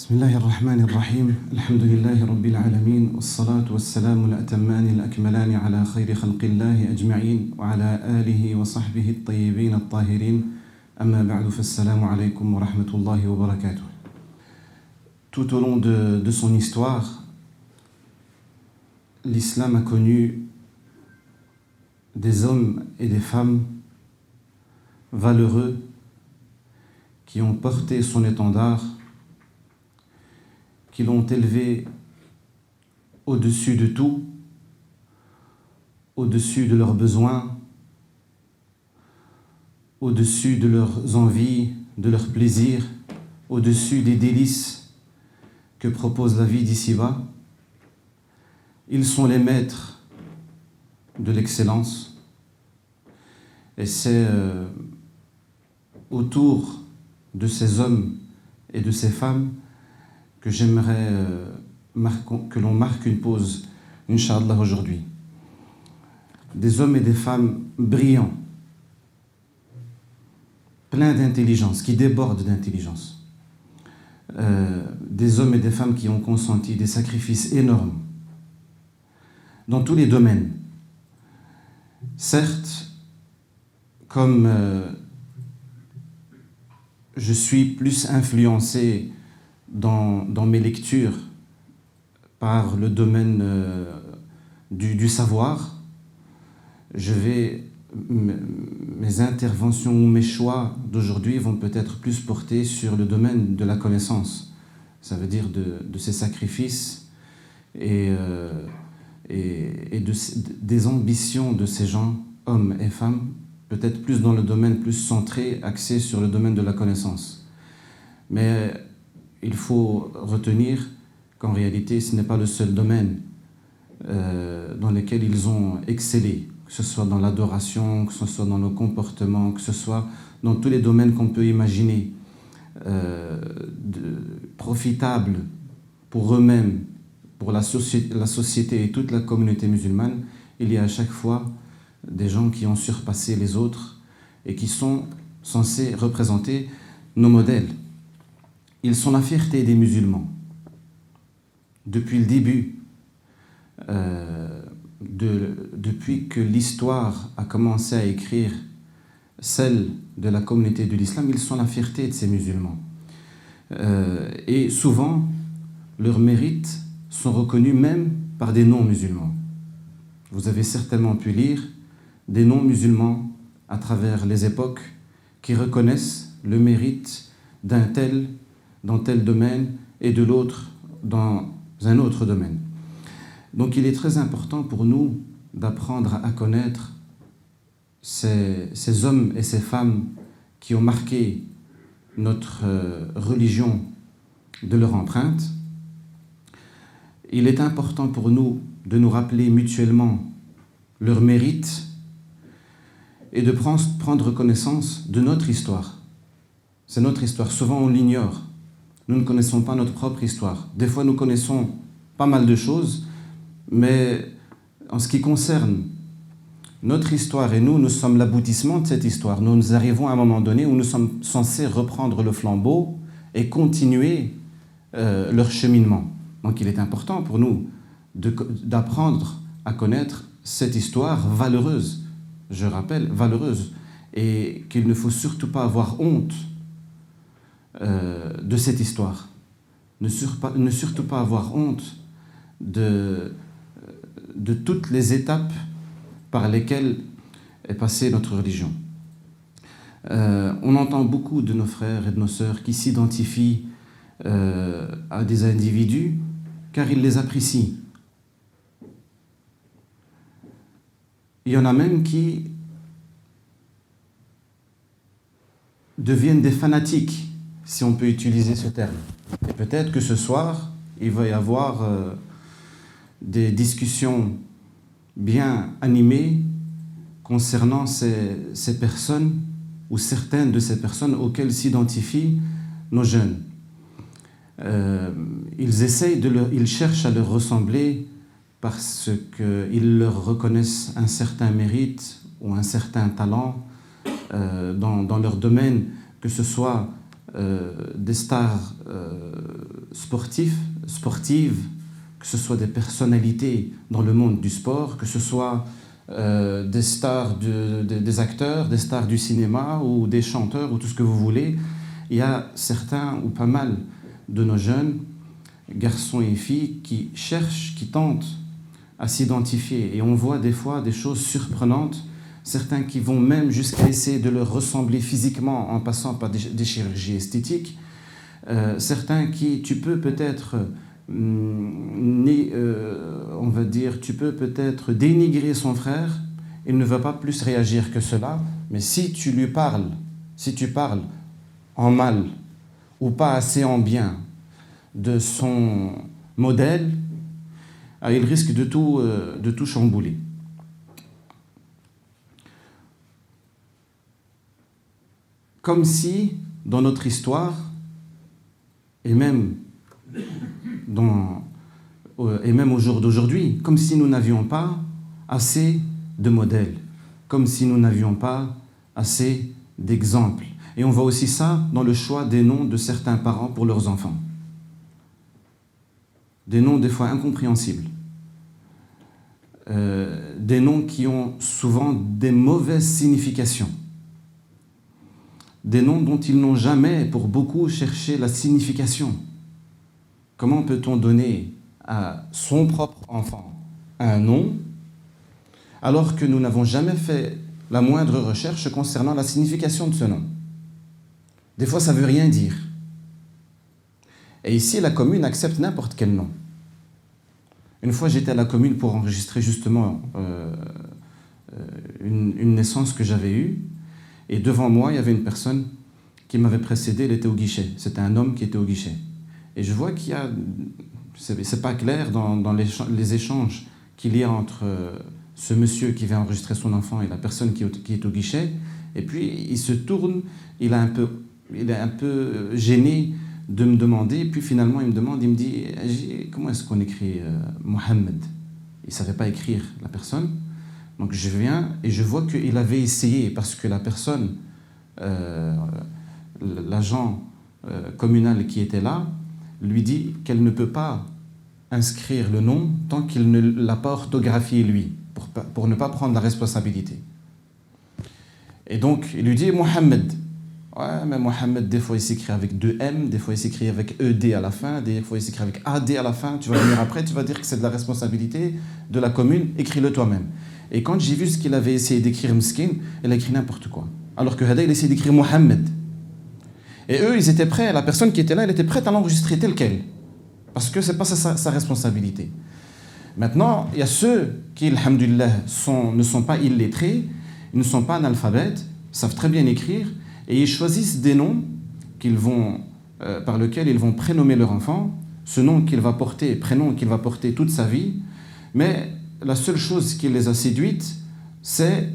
بسم الله الرحمن الرحيم. الحمد لله رب العالمين والصلاة والسلام الأتمان الأكملان على خير خلق الله أجمعين وعلى آله وصحبه الطيبين الطاهرين. أما بعد فالسلام عليكم ورحمة الله وبركاته. Tout au long de, de son histoire, l'islam a connu des hommes et des femmes valeureux qui ont porté son étendard, l'ont élevé au-dessus de tout, au-dessus de leurs besoins, au-dessus de leurs envies, de leurs plaisirs, au-dessus des délices que propose la vie d'ici-bas. Ils sont les maîtres de l'excellence. Et c'est euh, autour de ces hommes et de ces femmes que j'aimerais euh, que l'on marque une pause, Inch'Allah, aujourd'hui. Des hommes et des femmes brillants, pleins d'intelligence, qui débordent d'intelligence. Euh, des hommes et des femmes qui ont consenti des sacrifices énormes dans tous les domaines. Certes, comme euh, je suis plus influencé dans, dans, mes lectures par le domaine euh, du, du, savoir, je vais mes interventions ou mes choix d'aujourd'hui vont peut-être plus porter sur le domaine de la connaissance. Ça veut dire de, de ces sacrifices et, euh, et, et de, des ambitions de ces gens, hommes et femmes, peut-être plus dans le domaine plus centré, axé sur le domaine de la connaissance. Mais il faut retenir qu'en réalité, ce n'est pas le seul domaine euh, dans lequel ils ont excellé, que ce soit dans l'adoration, que ce soit dans le comportement, que ce soit dans tous les domaines qu'on peut imaginer, euh, profitables pour eux-mêmes, pour la société et toute la communauté musulmane, il y a à chaque fois des gens qui ont surpassé les autres et qui sont censés représenter nos modèles. Ils sont la fierté des musulmans. Depuis le début, euh, de, depuis que l'histoire a commencé à écrire celle de la communauté de l'islam, ils sont la fierté de ces musulmans. Euh, et souvent, leurs mérites sont reconnus même par des non-musulmans. Vous avez certainement pu lire des non-musulmans à travers les époques qui reconnaissent le mérite d'un tel dans tel domaine et de l'autre dans un autre domaine. Donc il est très important pour nous d'apprendre à connaître ces, hommes et ces femmes qui ont marqué notre euh, religion de leur empreinte. Il est important pour nous de nous rappeler mutuellement leur mérite et de prendre connaissance de notre histoire. C'est notre histoire. Souvent, on l'ignore. Nous ne connaissons pas notre propre histoire. Des fois, nous connaissons pas mal de choses, mais en ce qui concerne notre histoire et nous, nous sommes l'aboutissement de cette histoire. Nous, arrivons à un moment donné où nous sommes censés reprendre le flambeau et continuer euh, leur cheminement. Donc, il est important pour nous d'apprendre à connaître cette histoire valeureuse je rappelle, valeureuse, et qu'il ne faut surtout pas avoir honte euh, de cette histoire. Ne, sur, ne, surtout pas avoir honte de, de toutes les étapes par lesquelles est passée notre religion. Euh, on entend beaucoup de nos frères et de nos sœurs qui s'identifient euh, à des individus car ils les apprécient. Il y en a même qui deviennent des fanatiques, si on peut utiliser ce terme. Et peut-être que ce soir, il va y avoir euh, des discussions bien animées concernant ces, ces, personnes ou certaines de ces personnes auxquelles s'identifient nos jeunes. Euh, ils essayent de ils cherchent à leur ressembler parce qu'ils leur reconnaissent un certain mérite ou un certain talent euh, dans, dans, leur domaine, que ce soit des stars euh, sportifs, sportives, que ce soit des personnalités dans le monde du sport, que ce soit euh, des stars, des acteurs, des stars du cinéma ou des chanteurs ou tout ce que vous voulez, il y a certains ou pas mal de nos jeunes, garçons et filles, qui cherchent, qui tentent à s'identifier. Et on voit des fois des choses surprenantes, certains qui vont même jusqu'à essayer de leur ressembler physiquement en passant par des, chirurgies esthétiques, euh, certains qui, tu peux peut-être Mm, euh, on va dire, tu peux peut-être dénigrer son frère, il ne va pas plus réagir que cela, mais si tu lui parles, si tu parles en mal ou pas assez en bien de son modèle, ah, il risque euh, de tout chambouler. Comme si, dans notre histoire, et même et même au jour d'aujourd'hui, comme si nous n'avions pas assez de modèles, comme si nous n'avions pas assez d'exemples. Et on voit aussi ça dans le choix des noms de certains parents pour leurs enfants. Des noms des fois incompréhensibles. Euh, des noms qui ont souvent des mauvaises significations. Des noms dont ils n'ont jamais, pour beaucoup, cherché la signification. Comment peut-on donner à son propre enfant un nom alors que nous n'avons jamais fait la moindre recherche concernant la signification de ce nom? Des fois, ça ne veut rien dire. Et ici, la commune accepte n'importe quel nom. Une fois, j'étais à la commune pour enregistrer justement euh, euh, une, une, naissance que j'avais eue. Et devant moi, il y avait une personne qui m'avait précédé, elle était au guichet. C'était un homme qui était au guichet. Et je vois qu'il y a, c'est pas clair dans, les, échanges qu'il y a entre euh, ce monsieur qui vient enregistrer son enfant et la personne qui, est au guichet. Et puis il se tourne, il, il est un peu gêné de me demander. Et puis finalement il me demande, il me dit comment est-ce qu'on écrit euh, Mohamed Il savait pas écrire la personne. Donc je viens et je vois qu'il avait essayé parce que la personne, euh, l'agent communal qui était là, lui dit qu'elle ne peut pas inscrire le nom tant qu'il ne l'a pas orthographié lui, pour, pour ne pas prendre la responsabilité. Et donc, il lui dit Mohamed. Ouais, mais Mohamed, des fois, il s'écrit avec deux M, des fois, il s'écrit avec ED à la fin, des fois, il s'écrit avec AD à la fin. Tu vas venir après, tu vas dire que c'est de la responsabilité de la commune, écris-le toi-même. Et quand j'ai vu ce qu'il avait essayé d'écrire Mskin, il a écrit n'importe quoi. Alors que Hada, il a essayé d'écrire Mohamed. Et eux, ils étaient prêts, la personne qui était là, elle était prête à l'enregistrer tel quel. Parce que ce n'est pas sa, responsabilité. Maintenant, il y a ceux qui, alhamdulillah, sont, ne sont pas illettrés, ils ne sont pas analphabètes, savent très bien écrire, et ils choisissent des noms qu'ils vont, euh, par lesquels ils vont prénommer leur enfant, ce nom qu'il va porter, prénom qu'il va porter toute sa vie, mais la seule chose qui les a séduites, c'est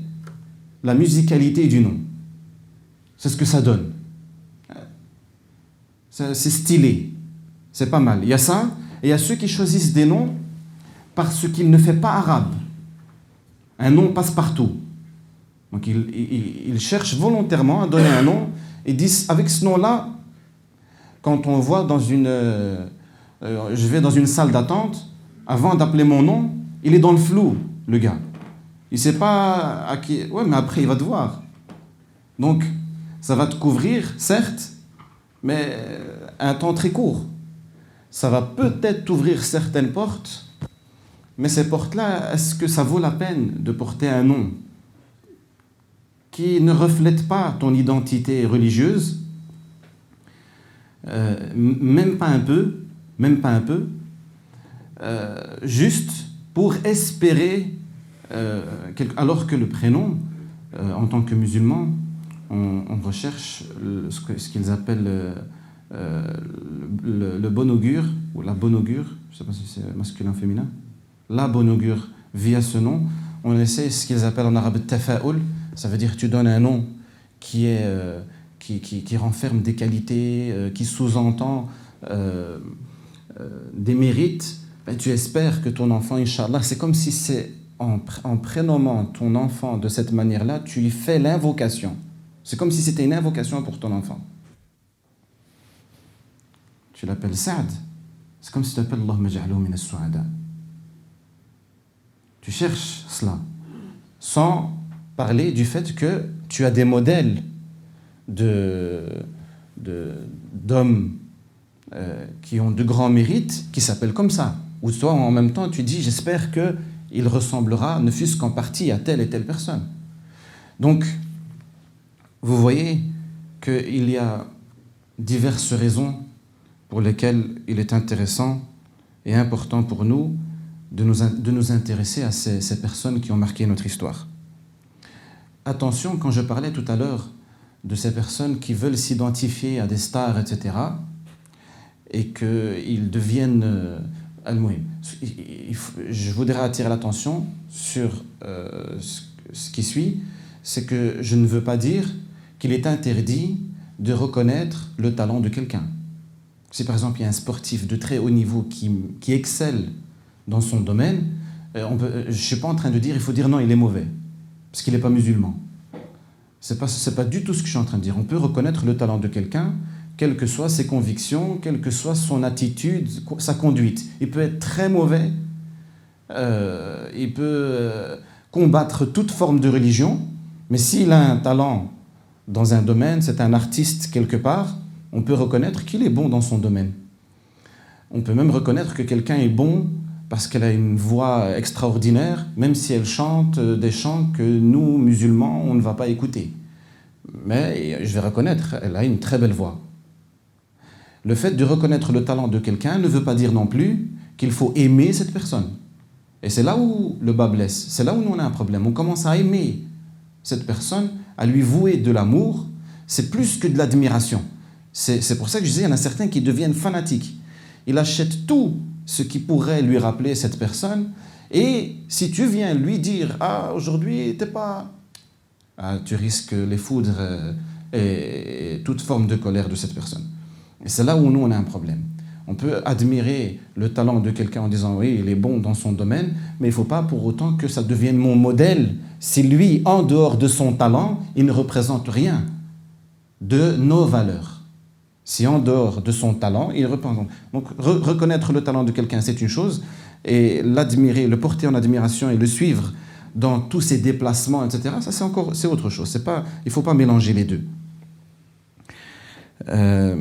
la musicalité du nom. C'est ce que ça donne c'est stylé, c'est pas mal. Il y a ça, et il y a ceux qui choisissent des noms parce qu'ils ne font pas arabe. Un nom passe partout. Donc ils, cherchent volontairement à donner un nom et disent avec ce nom-là, quand on voit dans une. Euh, euh, je vais dans une salle d'attente, avant d'appeler mon nom, il est dans le flou, le gars. Il ne sait pas à qui. Ouais, mais après, il va te voir. Donc, ça va te couvrir, certes, mais un temps très court. Ça va peut-être ouvrir certaines portes, mais ces portes-là, est-ce que ça vaut la peine de porter un nom qui ne reflète pas ton identité religieuse? Euh, Même pas un peu, même pas un peu, euh, juste pour espérer, euh, alors que le prénom, en tant que musulman, on, recherche ce qu'ils appellent euh, le, bon augure, ou la bonne augure, je ne sais pas si c'est masculin ou féminin, la bonne augure via ce nom, on essaie ce qu'ils appellent en arabe tafa'ul, ça veut dire tu donnes un nom qui, est, euh, qui, renferme des qualités, euh, qui sous-entend des mérites, ben, tu espères que ton enfant, Inch'Allah, c'est comme si c'est en, prénommant ton enfant de cette manière-là, tu lui fais l'invocation. C'est comme si c'était une invocation pour ton enfant. tu l'appelles Saad, c'est comme si tu appelles Allah min Tu cherches cela, sans parler du fait que tu as des modèles d'hommes euh, qui ont de grands mérites, qui s'appellent comme ça. Ou toi, en même temps, tu dis, j'espère qu'il ressemblera, ne fût-ce qu'en partie, à telle et telle personne. Donc, vous voyez qu'il y a diverses raisons pour lesquelles il est intéressant et important pour nous de nous, intéresser à ces, ces personnes qui ont marqué notre histoire. Attention, quand je parlais tout à l'heure de ces personnes qui veulent s'identifier à des stars, etc., et qu'ils deviennent... Euh, je voudrais attirer l'attention sur euh, ce qui suit, c'est que je ne veux pas dire qu'il est interdit de reconnaître le talent de quelqu'un. Si par exemple il y a un sportif de très haut niveau qui, qui excelle dans son domaine, euh, on je ne suis pas en train de dire il faut dire non, il est mauvais, parce qu'il n'est pas musulman. Ce n'est pas, pas du tout ce que je suis en train de dire. On peut reconnaître le talent de quelqu'un, quelles que soient ses convictions, quelle que soit son attitude, sa conduite. Il peut être très mauvais, euh, il peut euh, combattre toute forme de religion, mais s'il a un talent dans un domaine, c'est un artiste quelque part, on peut reconnaître qu'il est bon dans son domaine. On peut même reconnaître que quelqu'un est bon parce qu'elle a une voix extraordinaire, même si elle chante des chants que nous, musulmans, on ne va pas écouter. Mais je vais reconnaître, elle a une très belle voix. Le fait de reconnaître le talent de quelqu'un ne veut pas dire non plus qu'il faut aimer cette personne. Et c'est là où le bas blesse, c'est là où on a un problème. On commence à aimer cette personne, à lui vouer de l'amour, c'est plus que de l'admiration. C'est pour ça que je disais, il y en a certains qui deviennent fanatiques. Il achète tout ce qui pourrait lui rappeler cette personne, et si tu viens lui dire, ah, aujourd'hui, t'es pas... Ah, tu risques les foudres et toute forme de colère de cette personne. Et c'est là où nous, on a un problème. On peut admirer le talent de quelqu'un en disant oui, il est bon dans son domaine, mais il ne faut pas pour autant que ça devienne mon modèle. Si lui, en dehors de son talent, il ne représente rien de nos valeurs. Si en dehors de son talent, il représente. Donc reconnaître le talent de quelqu'un, c'est une chose, et l'admirer, le porter en admiration et le suivre dans tous ses déplacements, etc., ça c'est encore c'est autre chose. Pas, il ne faut pas mélanger les deux. Euh,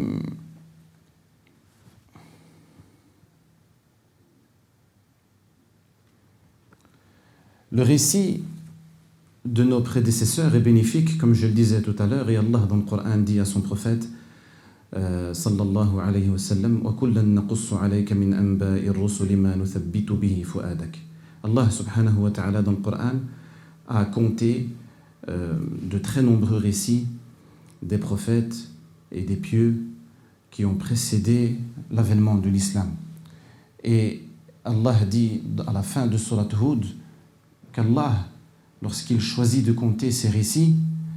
Le récit de nos prédécesseurs est bénéfique, comme je le disais tout à l'heure, et Allah dans le Coran dit à son prophète, euh, sallallahu alayhi wa sallam, Allah subhanahu wa ta'ala dans le Coran a compté euh, de très nombreux récits des prophètes et des pieux qui ont précédé l'avènement de l'islam. Et Allah dit à la fin de Surat Hud, qu'Allah, lorsqu'il choisit de compter ces récits,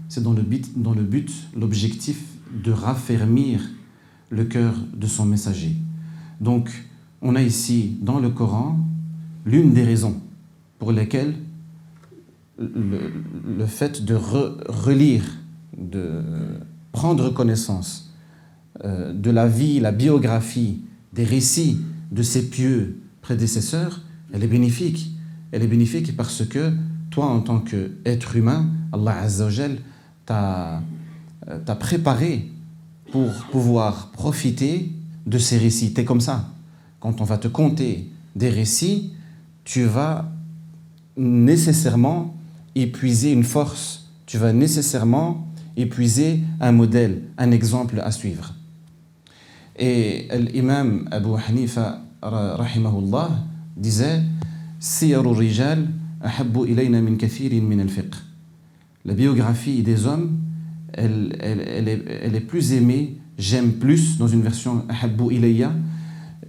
c'est dans le but, l'objectif de raffermir le cœur de son messager. Donc, on a ici dans le Coran l'une des raisons pour lesquelles le, fait de relire, de prendre connaissance euh, de la vie, la biographie, des récits de ses pieux prédécesseurs, elle est bénéfique elle est bénéfique parce que toi, en tant qu'être humain, Allah Azzawajal t'a euh, préparé pour pouvoir profiter de ces récits. es comme ça. Quand on va te conter des récits, tu vas nécessairement épuiser une force, tu vas nécessairement épuiser un modèle, un exemple à suivre. Et l'imam Abu Hanifa, rahimahullah, disait la biographie des hommes, elle, est, plus aimée, j'aime plus, dans une version Ahabbu ilayya.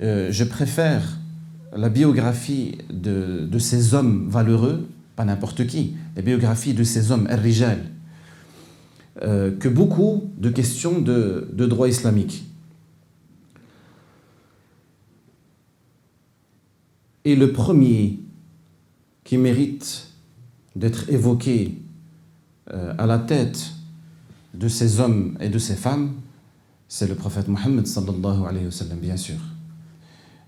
Euh, je préfère la biographie de, ces hommes valeureux, pas n'importe qui, la biographie de ces hommes, al-rijal, euh, que beaucoup de questions de droit islamique. Et le premier qui mérite d'être évoqué euh, à la tête de ces hommes et de ces femmes, c'est le prophète Mohammed bien sûr.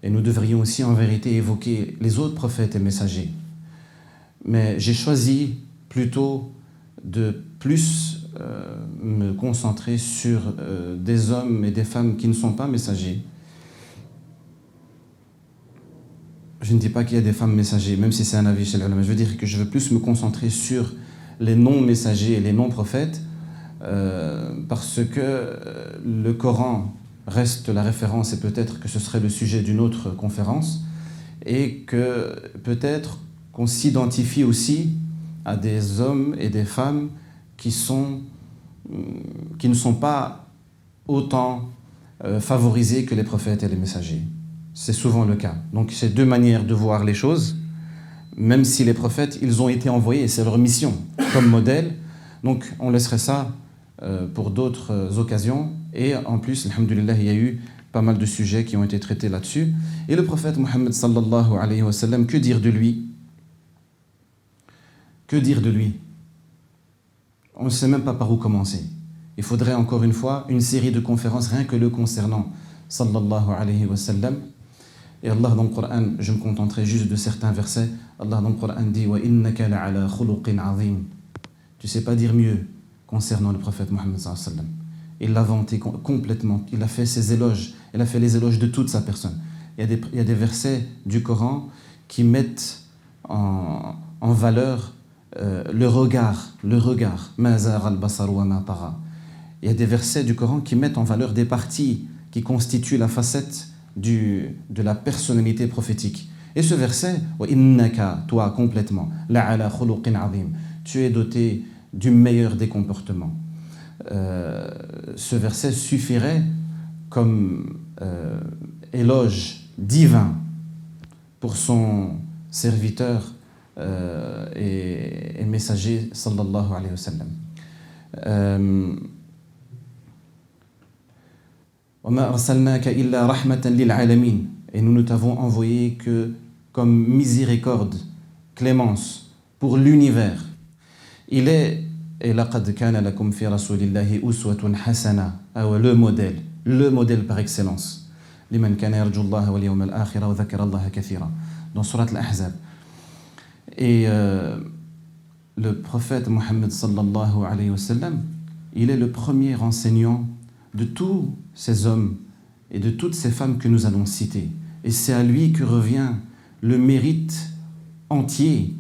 Et nous devrions aussi en vérité évoquer les autres prophètes et messagers. Mais j'ai choisi plutôt de plus euh, me concentrer sur euh, des hommes et des femmes qui ne sont pas messagers. Je ne dis pas qu'il y a des femmes messagers, même si c'est un avis chez les Je veux dire que je veux plus me concentrer sur les non-messagers et les non-prophètes, euh, parce que le Coran reste la référence et peut-être que ce serait le sujet d'une autre conférence, et que peut-être qu'on s'identifie aussi à des hommes et des femmes qui, qui ne sont pas autant euh, favorisés que les prophètes et les messagers. C'est souvent le cas. Donc c'est deux manières de voir les choses, même si les prophètes, ils ont été envoyés, c'est leur mission comme modèle. Donc on laisserait ça euh, pour d'autres euh, occasions. Et en plus, alhamdulillah, il y a eu pas mal de sujets qui ont été traités là-dessus. Et le prophète Mohammed sallallahu alayhi wa sallam, que dire de lui? Que dire de lui? On ne sait même pas par où commencer. Il faudrait encore une fois une série de conférences rien que le concernant sallallahu alayhi wa sallam. Et Allah dans le Coran, je me contenterai juste de certains versets. Allah dans le Coran dit Wa innaka la'ala khuluqin azim. Tu sais pas dire mieux concernant le prophète Mohammed sallam. Il l'a vanté complètement. Il a fait ses éloges. Il a fait les éloges de toute sa personne. Il y a des, versets du Coran qui mettent en, en valeur euh, le regard, le regard. Il y a des versets du Coran qui mettent en valeur des parties qui constituent la facette du, de la personnalité prophétique. Et ce verset, toi complètement, tu es doté du meilleur des comportements. Euh, ce verset suffirait comme euh, éloge divin pour son serviteur euh, et, et, messager sallallahu alayhi wa sallam. Et nous ne t'avons envoyé que comme miséricorde, clémence pour l'univers. Il est et hasana, le modèle, le par excellence. Dans surat. Et euh, le prophète Mohammed sallallahu alayhi wa sallam, il est le premier enseignant de tous ces hommes et de toutes ces femmes que nous allons citer. Et c'est à lui que revient le mérite entier,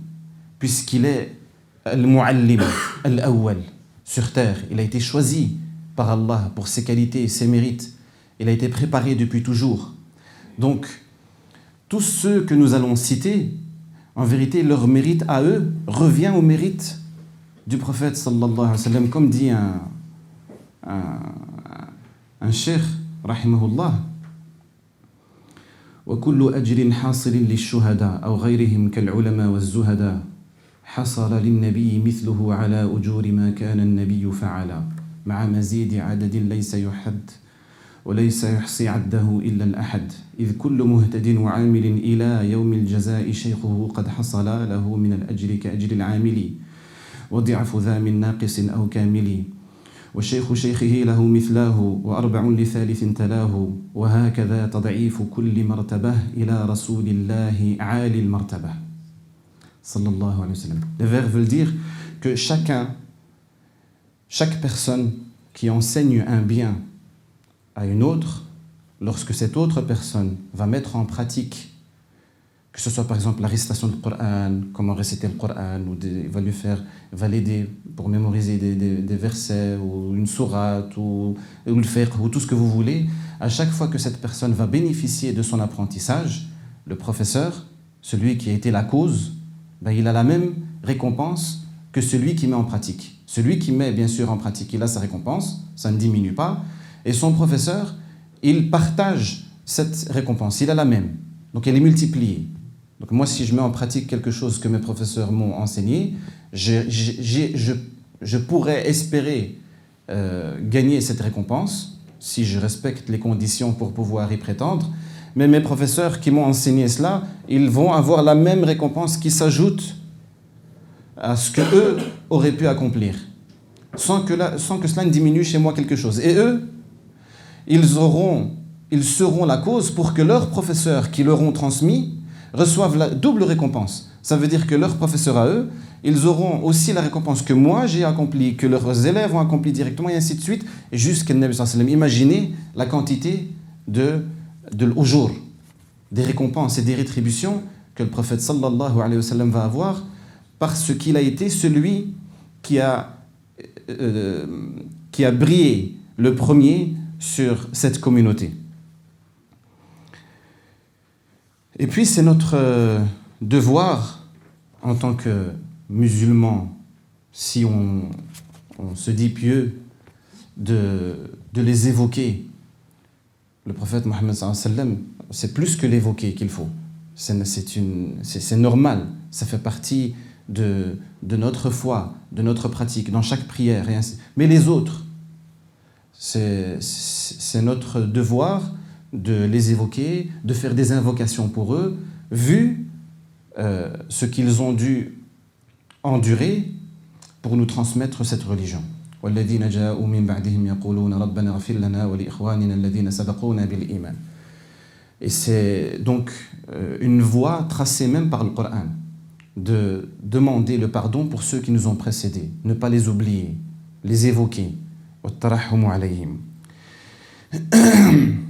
puisqu'il est al-mu'allim, al-awwal, sur terre. Il a été choisi par Allah pour ses qualités et ses mérites. Il a été préparé depuis toujours. Donc, tous ceux que nous allons citer, en vérité, leur mérite à eux revient au mérite du prophète sallallahu alayhi wa sallam, comme dit un, un, un cheikh, rahimahullah. وكل أجر حاصل للشهداء أو غيرهم كالعلماء والزهداء. حصل للنبي مثله على أجور ما كان النبي فعلا مع مزيد عدد ليس يحد وليس يحصي عده إلا الأحد. إذ كل مهتد وعامل إلى يوم الجزاء شيخه قد حصل له من الأجر كأجر العامل. وضعف ذا من ناقص أو كامل. وشيخ شيخه له مثلاه وأربع لثالث تلاه وهكذا تضعيف كل مرتبة إلى رسول الله عالي المرتبة sallallahu alayhi wa sallam. Les vers veulent dire que chacun, chaque personne qui enseigne un bien à une autre, lorsque cette autre personne va mettre en pratique, que ce soit par exemple la récitation du Coran, comment réciter le Coran, ou il va lui faire, pour mémoriser des, des, des, versets, ou une sourate, ou, ou le faire, ou tout ce que vous voulez, à chaque fois que cette personne va bénéficier de son apprentissage, le professeur, celui qui a été la cause, ben, il a la même récompense que celui qui met en pratique. Celui qui met bien sûr en pratique, il a sa récompense, ça ne diminue pas. Et son professeur, il partage cette récompense, il a la même. Donc elle est multipliée. Donc moi, si je mets en pratique quelque chose que mes professeurs m'ont enseigné, je, pourrais espérer euh, gagner cette récompense si je respecte les conditions pour pouvoir y prétendre mais mes professeurs qui m'ont enseigné cela, ils vont avoir la même récompense qui s'ajoute à ce que eux auraient pu accomplir, sans que, sans que cela ne diminue chez moi quelque chose. Et eux, ils, auront, ils seront la cause pour que leurs professeurs qui leur ont transmis reçoivent la double récompense. Ça veut dire que leurs professeurs à eux, ils auront aussi la récompense que moi j'ai accomplie, que leurs élèves ont accompli directement, et ainsi de suite, jusqu'à Nabi. Imaginez la quantité de, de des récompenses et des rétributions que le prophète sallallahu alayhi wa sallam va avoir parce qu'il a été celui qui a, euh, qui a brillé le premier sur cette communauté. Et puis c'est notre euh, devoir en tant que musulmans, si on, se dit pieux, de, les évoquer. Le prophète Mohammed c'est plus que l'évoquer qu'il faut. C'est normal, ça fait partie de, de, notre foi, de notre pratique, dans chaque prière. Et ainsi. Mais les autres, c'est notre devoir de les évoquer, de faire des invocations pour eux, vu euh, ce qu'ils ont dû endurer pour nous transmettre cette religion. Et c'est donc euh, une voie tracée même par le Coran de demander le pardon pour ceux qui nous ont précédés, ne pas les oublier, les évoquer.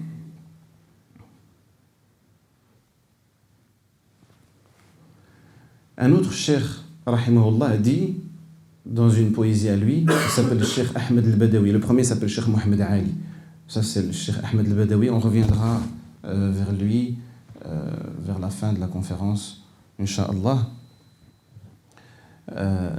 Un autre cher rahimahullah, a dit dans une poésie à lui, il s'appelle le Cheikh Ahmed al-Badawi. Le premier s'appelle Cheikh Mohamed Ali. Ça, c'est le Cheikh Ahmed al-Badawi. On reviendra euh, vers lui euh, vers la fin de la conférence, Inch'Allah. Euh,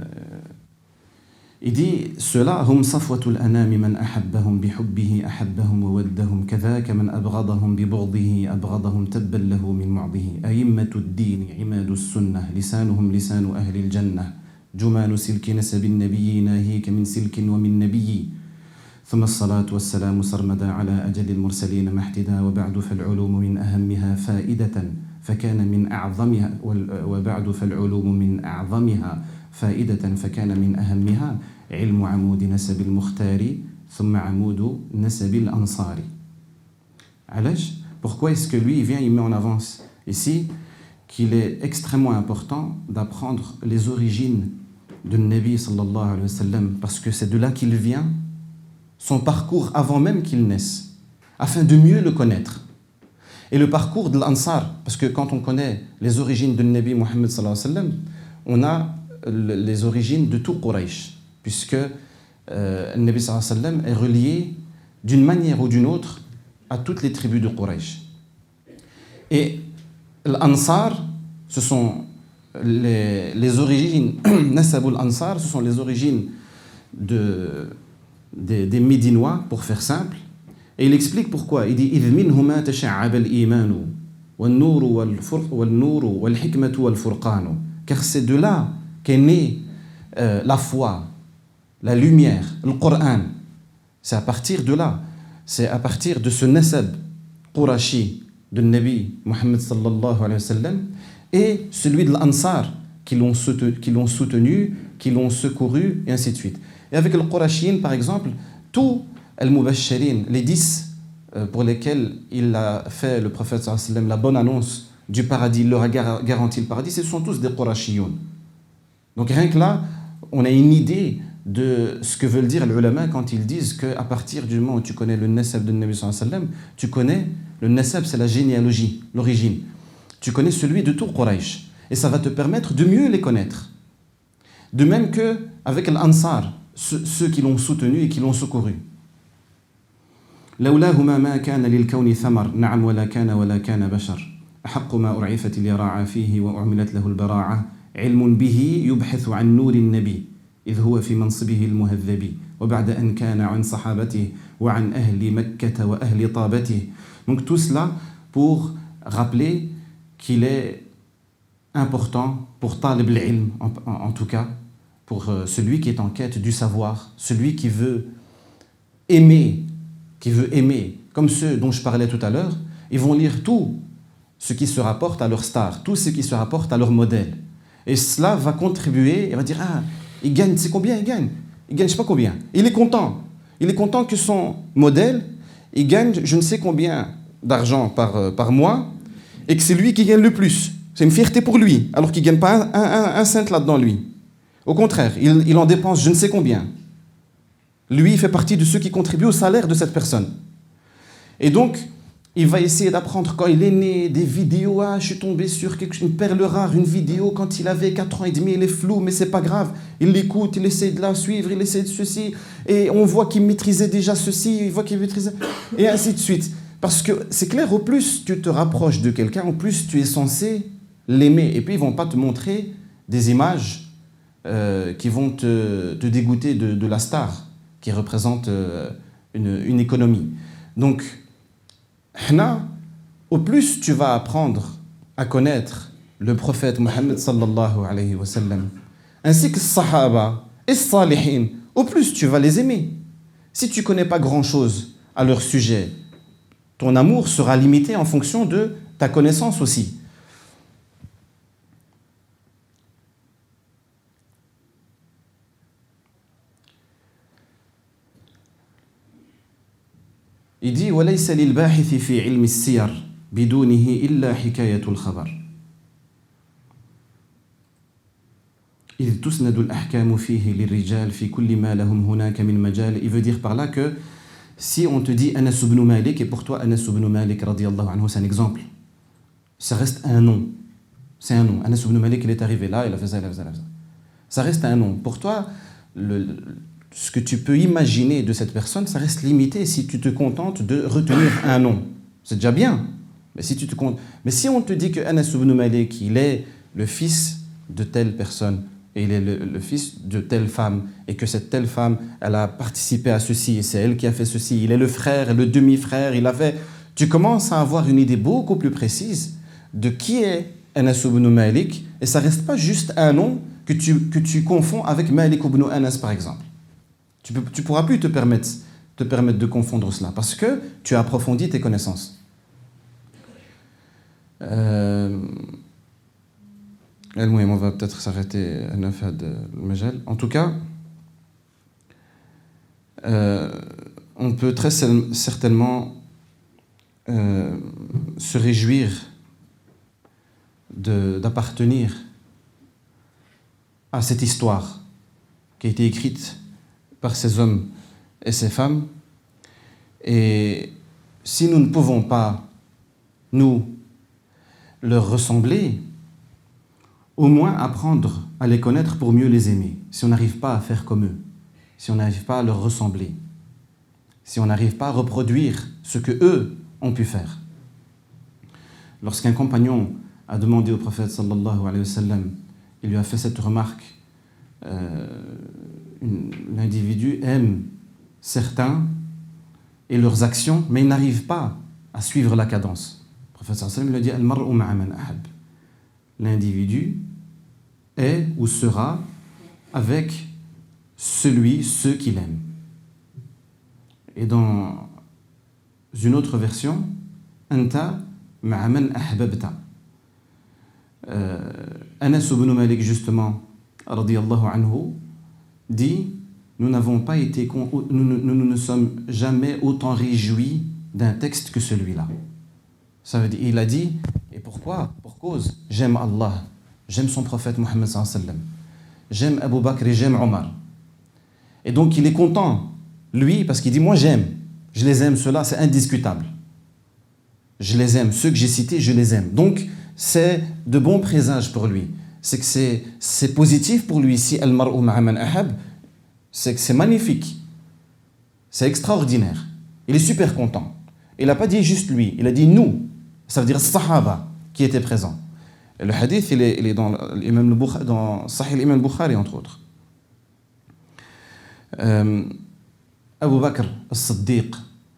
Il dit Ceux-là, hum safwatul anami man ahabbahum bihubbihi ahabbahum wa waddahum kadhaka man abghadahum bibughdihi abghadahum tabban lahu min mu'dihi aimmatud din imadus sunnah lisanuhum lisanu ahli al-jannah جمان سلك نسب النبي ناهيك من سلك ومن نبي ثم الصلاة والسلام سرمدا على أجل المرسلين محتدا وبعد فالعلوم من أهمها فائدة فكان من أعظمها وبعد فالعلوم من أعظمها فائدة فكان من أهمها علم عمود نسب المختار ثم عمود نسب الأنصار علاش Pourquoi est-ce que lui, il vient, il met en avance ici qu'il est extrêmement important d'apprendre les origines de Nabi sallallahu alayhi wa sallam parce que c'est de là qu'il vient, son parcours avant même qu'il naisse, afin de mieux le connaître. Et le parcours de l'Ansar, parce que quand on connaît les origines de Nabi Muhammad sallallahu alayhi wa sallam, on a les origines de tout Quraysh, puisque euh, le Nabi sallam est relié d'une manière ou d'une autre à toutes les tribus de Quraysh. Et l'Ansar, ce sont les, les origines, Nasabul Ansar, ce sont les origines de, des, des Médinois, pour faire simple. Et il explique pourquoi. Il dit إذ منهما تشعب الإيمان والنور والنور والحكمة والفرقان. Car c'est de là qu'est née euh, la foi, la lumière, le Coran. C'est à partir de là, c'est à partir de ce nasab qurashi de Nabi Muhammad sallallahu alayhi wa et celui de l'Ansar qui l'ont soutenu, qui l'ont secouru et ainsi de suite. Et avec le Qurashin par exemple, tous les les dix euh, pour lesquels il a fait le prophète sallallahu la bonne annonce du paradis, leur a garanti le paradis, ce sont tous des Qurashiyoun. Donc rien que là, on a une idée de ce que veulent dire les ulama quand ils disent qu'à partir du moment où tu connais le nasab de Nabi sallam, tu connais, le nasab c'est la généalogie, l'origine. Tu connais celui de tout Quraysh. Et ça va te permettre de mieux les connaître. De même que avec l'Ansar, ceux qui l'ont soutenu et qui l'ont secouru. لولاهما ما كان للكون ثمر نعم ولا كان ولا كان بشر أحق ما أرعفت اليراعى فيه وأعملت له البراعة علم به يبحث عن نور النبي إذ هو في منصبه المهذب وبعد أن كان عن صحابته وعن أهل مكة وأهل طابته Donc tout cela pour rappeler qu'il est important pour talib al-ilm en, en, en, tout cas, pour euh, celui qui est en quête du savoir, celui qui veut aimer, qui veut aimer, comme ceux dont je parlais tout à l'heure, ils vont lire tout ce qui se rapporte à leur star, tout ce qui se rapporte à leur modèle. Et cela va contribuer, il va dire, ah, il gagne, c'est combien il gagne? Il gagne, je sais pas combien. Il est content. Il est content que son modèle, il gagne je ne sais combien d'argent par, euh, par mois et que c'est lui qui gagne le plus. C'est une fierté pour lui, alors qu'il ne gagne pas un, un, cent là-dedans, lui. Au contraire, il, il en dépense je ne sais combien. Lui, il fait partie de ceux qui contribuent au salaire de cette personne. Et donc, il va essayer d'apprendre quand il est né des vidéos. Ah, je suis tombé sur quelque, une perle rare, une vidéo quand il avait 4 ans et demi, elle est floue, mais c'est pas grave. Il l'écoute, il essaie de la suivre, il essaie de ceci. Et on voit qu'il maîtrisait déjà ceci, il voit qu'il maîtrisait. Et ainsi de suite. Parce que c'est clair, au plus tu te rapproches de quelqu'un, au plus tu es censé l'aimer. Et puis ils vont pas te montrer des images euh, qui vont te, te dégoûter de, de, la star qui représente euh, une, une économie. Donc, au plus tu vas apprendre à connaître le prophète Mohammed ainsi que sahaba et salihin, au plus tu vas les aimer. Si tu connais pas grand-chose à leur sujet, ton amour sera limité en fonction de ta connaissance aussi. Dit وليس للباحث في علم السير بدونه إلا حكاية الخبر إذ تسند الأحكام فيه للرجال في كل ما لهم هناك من مجال Il veut dire par là que si on te dit Anas ibn Malik et pour toi Anas ibn Malik radiallahu anhu c'est un exemple ça reste un nom c'est un nom Anas ibn Malik il est arrivé là il a fait ça il a fait ça, il a fait ça. ça reste un nom pour toi le, ce que tu peux imaginer de cette personne, ça reste limité si tu te contentes de retenir un nom. C'est déjà bien. Mais si, tu te comptes... Mais si on te dit que Anas ibn Malik, il est le fils de telle personne, et il est le, fils de telle femme, et que cette telle femme, elle a participé à ceci, et c'est elle qui a fait ceci, il est le frère, le demi-frère, il a fait... Tu commences à avoir une idée beaucoup plus précise de qui est Anas ibn Malik, et ça reste pas juste un nom que tu, que tu confonds avec Malik ibn Anas, par exemple. Tu ne pourras plus te permettre, de confondre cela parce que tu as approfondi tes connaissances. Euh, on va peut-être s'arrêter à Nafad Majal. En tout cas, euh, on peut très certainement euh, se réjouir d'appartenir à cette histoire qui a été écrite par ces hommes et ces femmes. Et si nous ne pouvons pas, nous, leur ressembler, au moins apprendre à les connaître pour mieux les aimer, si on n'arrive pas à faire comme eux, si on n'arrive pas à leur ressembler, si on n'arrive pas à reproduire ce que eux ont pu faire. Lorsqu'un compagnon a demandé au prophète sallallahu alayhi wa sallam, il lui a fait cette remarque, euh, l'individu aime certains et leurs actions, mais il n'arrive pas à suivre la cadence. Le professeur Sallam le dit L'individu est ou sera avec celui, ceux qu'il aime. Et dans une autre version, Anta ma'aman ahbabta. Euh, Anas ibn Malik, justement, radiyallahu anhu, dit Nous n'avons pas été, nous, nous, nous ne sommes jamais autant réjouis d'un texte que celui-là. Ça veut dire, il a dit, et pourquoi? Pour cause, j'aime Allah, j'aime son prophète Mohammed j'aime Abu Bakr et j'aime Omar. Et donc il est content, lui, parce qu'il dit, moi j'aime, je les aime, ceux-là, c'est indiscutable. Je les aime, ceux que j'ai cités, je les aime. Donc c'est de bons présages pour lui c'est que c'est positif pour lui ici, Al-Mar'u ma'aman ahab, c'est que c'est magnifique. C'est extraordinaire. Il est super content. Il n'a pas dit juste lui, il a dit nous. Ça veut dire Sahaba qui étaient présents. Et le hadith, il est, il est dans, dans Sahih l'imam Bukhari, entre autres. Euh, Abu Bakr al-Siddiq,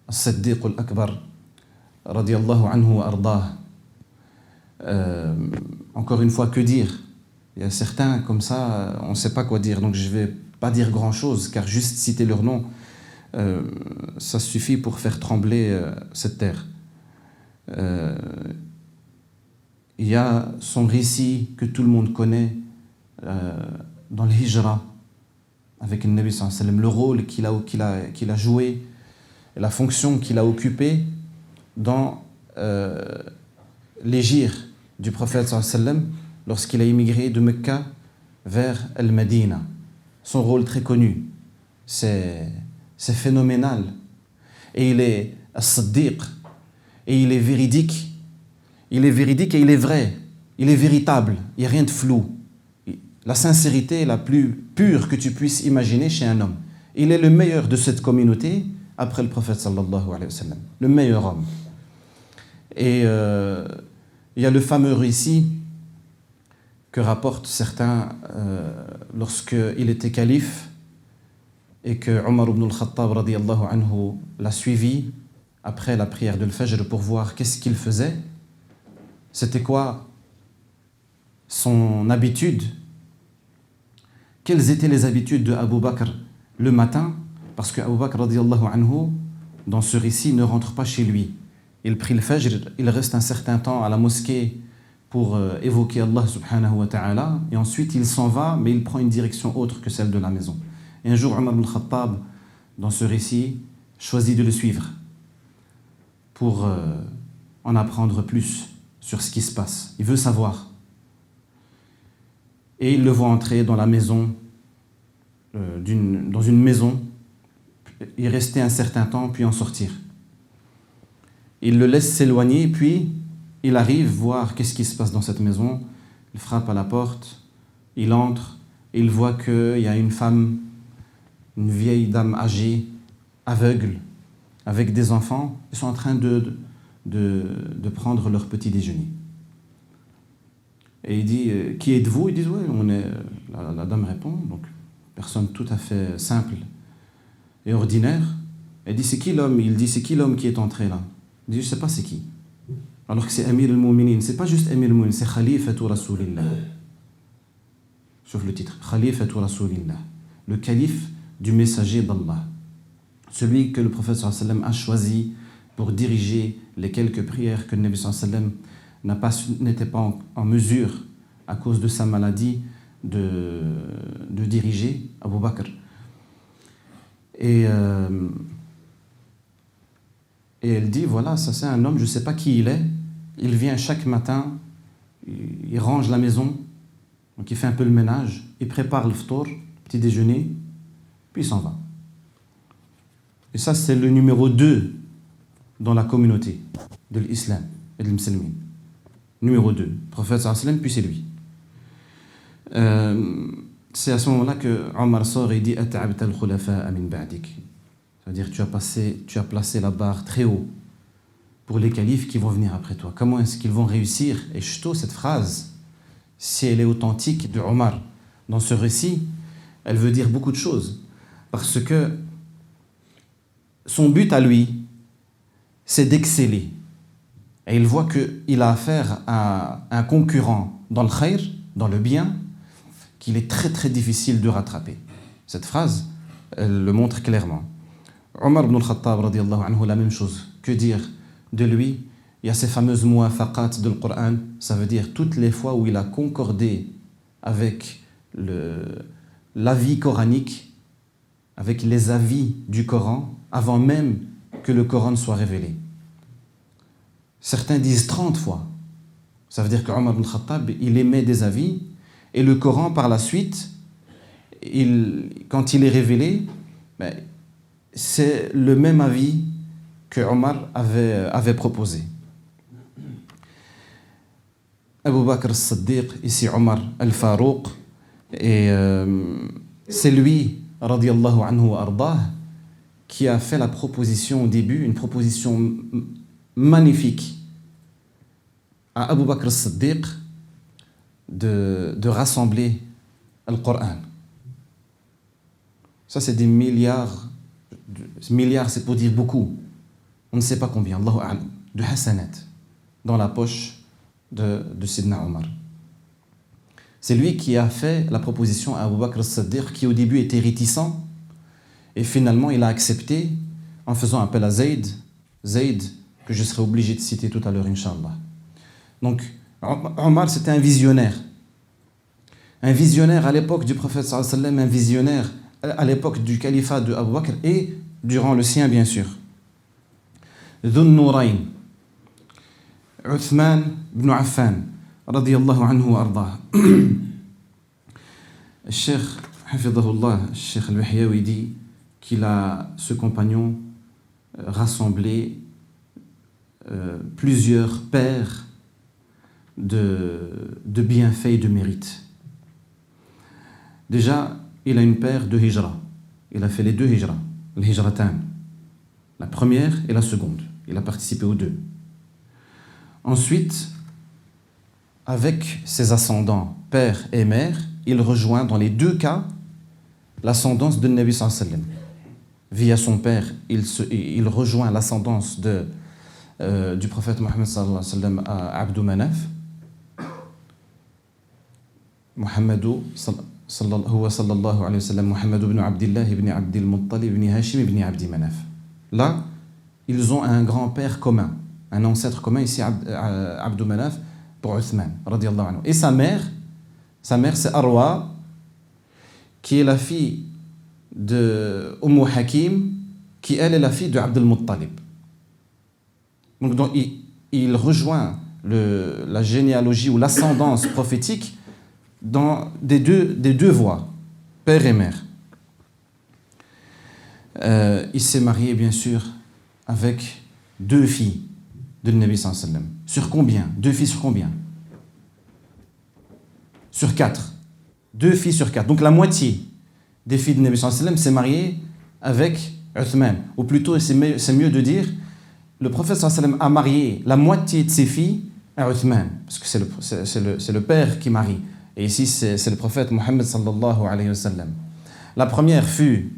al-Siddiq al-Akbar, radiallahu anhu wa ardah. Euh, encore une fois, que dire? Il y a certains comme ça, on ne sait pas quoi dire. Donc je ne vais pas dire grand-chose, car juste citer leur nom, euh, ça suffit pour faire trembler euh, cette terre. Euh, il y a son récit que tout le monde connaît euh, dans le Hijra, avec le Nabi sallam, le rôle qu'il a, joué la fonction qu'il a occupée dans euh, l'égir du prophète sallam lorsqu'il a immigré de Mecca vers El-Medina. Son rôle très connu, c'est phénoménal. Et il est as-siddiq, et il est véridique. Il est véridique et il est vrai. Il est véritable. Il n'y a rien de flou. La sincérité est la plus pure que tu puisses imaginer chez un homme. Il est le meilleur de cette communauté après le prophète sallallahu alayhi wa sallam. Le meilleur homme. Et euh, il y a le fameux récit que rapportent certains euh, lorsqu'il était calife et que Omar ibn al-Khattab anhu l'a suivi après la prière de l'Fajr pour voir qu'est-ce qu'il faisait. C'était quoi son habitude? Quelles étaient les habitudes de Abu Bakr le matin? Parce que Abu Bakr anhu, dans ce récit, ne rentre pas chez lui. Il prie le Fajr, il reste un certain temps à la mosquée pour euh, évoquer Allah subhanahu wa ta'ala, et ensuite il s'en va, mais il prend une direction autre que celle de la maison. Et un jour, Omar al-Khattab, dans ce récit, choisit de le suivre pour euh, en apprendre plus sur ce qui se passe. Il veut savoir. Et il le voit entrer dans la maison, euh, dans une maison, y rester un certain temps, puis en sortir. Il le laisse s'éloigner, puis il arrive voir qu'est-ce qui se passe dans cette maison. Il frappe à la porte, il entre, il voit qu'il y a une femme, une vieille dame âgée, aveugle, avec des enfants. Ils sont en train de, prendre leur petit déjeuner. Et il dit euh, Qui êtes-vous? Ils disent Oui, on est. La, la, dame répond, donc personne tout à fait simple et ordinaire. Elle dit C'est qui l'homme? Il dit C'est qui l'homme qui est entré là? Il dit Je ne sais pas c'est qui. Alors que c'est Amir al-Mouminin. Ce n'est pas juste Amir al-Mouminin, c'est Khalifatu Rasulillah. Sauf le titre Khalifatu Rasulillah. Le calife du messager d'Allah. Celui que le prophète a choisi pour diriger les quelques prières que le Nabi n'était pas, en, mesure, à cause de sa maladie, de, de diriger Abu Bakr. Et. Euh, et elle dit, voilà, ça c'est un homme, je ne sais pas qui il est. Il vient chaque matin, il range la maison, donc il fait un peu le ménage, il prépare le ftour, petit déjeuner, puis il s'en va. Et ça, c'est le numéro 2 dans la communauté de l'islam et de l'islam. Numéro 2, prophète sallam, puis c'est lui. Euh, c'est à ce moment-là que Omar sort et dit al-khulafa min ba'dik. C'est-à-dire tu as, passé, tu as placé la barre très haut pour les califes qui vont venir après toi. Comment est-ce qu'ils vont réussir? Et surtout, cette phrase, si elle est authentique de Omar, dans ce récit, elle veut dire beaucoup de choses. Parce que son but à lui, c'est d'exceller. Et il voit qu'il a affaire à un concurrent dans le khair, dans le bien, qu'il est très très difficile de rattraper. Cette phrase, elle le montre clairement. Omar ibn al-Khattab, anhu, la même chose. Que dire de lui Il y a ces fameuses muafaqat de Coran, ça veut dire toutes les fois où il a concordé avec l'avis coranique, avec les avis du Coran, avant même que le Coran soit révélé. Certains disent 30 fois. Ça veut dire que Omar ibn al-Khattab, il émet des avis, et le Coran, par la suite, il, quand il est révélé, ben, c'est le même avis que Omar avait, avait proposé. Abu Bakr al-Siddiq, ici Omar al-Farouq, et euh, c'est lui, radiallahu anhu ardah, qui a fait la proposition au début, une proposition magnifique à Abu Bakr al-Siddiq de, de rassembler le Coran. Ça, c'est des milliards milliards, c'est pour dire beaucoup. On ne sait pas combien, Allahu de Hassanat dans la poche de, de Sidna Omar. C'est lui qui a fait la proposition à Abu Bakr al-Saddiq, qui au début était réticent, et finalement il a accepté en faisant appel à Zayd, Zayd que je serai obligé de citer tout à l'heure, Inch'Allah. Donc, Omar, c'était un visionnaire. Un visionnaire à l'époque du prophète, un visionnaire à l'époque du califat de Abu Bakr et durant le sien, bien sûr. ذو النورين عثمان بن عفان رضي الله عنه وأرضاه الشيخ حفظه الله الشيخ البحياوي dit qu'il a ce compagnon euh, rassemblé euh, plusieurs paires de, de bienfaits et de mérites. Déjà, il a une paire de hijra. Il a fait les deux hijra, les hijratan. La première et la seconde. Il a participé aux deux. Ensuite, avec ses ascendants, père et mère, il rejoint dans les deux cas l'ascendance de Nabi sallam. Via son père, il, rejoint l'ascendance euh, du prophète Mohammed sallam à Abdou Manaf. Muhammadu sallallahu alayhi wa sallam, Muhammadu ibn Abdillah ibn Abdil Muttalib ibn Hashim ibn Abdi Manaf. Là, ils ont un grand-père commun un ancêtre commun ici Abdou Manaf pour Uthman et sa mère sa mère c'est Arwa qui est la fille de Umm Hakim qui elle est la fille de Abd al-Muttalib donc, donc il, rejoint la généalogie ou l'ascendance prophétique dans des deux, des deux voies, père et mère. Euh, il s'est marié, bien sûr, avec deux filles de Nabi sallam. Sur combien? Deux filles sur combien? Sur quatre. Deux filles sur quatre. Donc la moitié des filles de Nabi sallam s'est mariée avec Uthman. Ou plutôt, c'est mieux de dire, le prophète sallam a marié la moitié de ses filles à Uthman. Parce que c'est le, le, le père qui marie. Et ici, c'est le prophète Mohammed sallallahu alayhi wa sallam. La première fut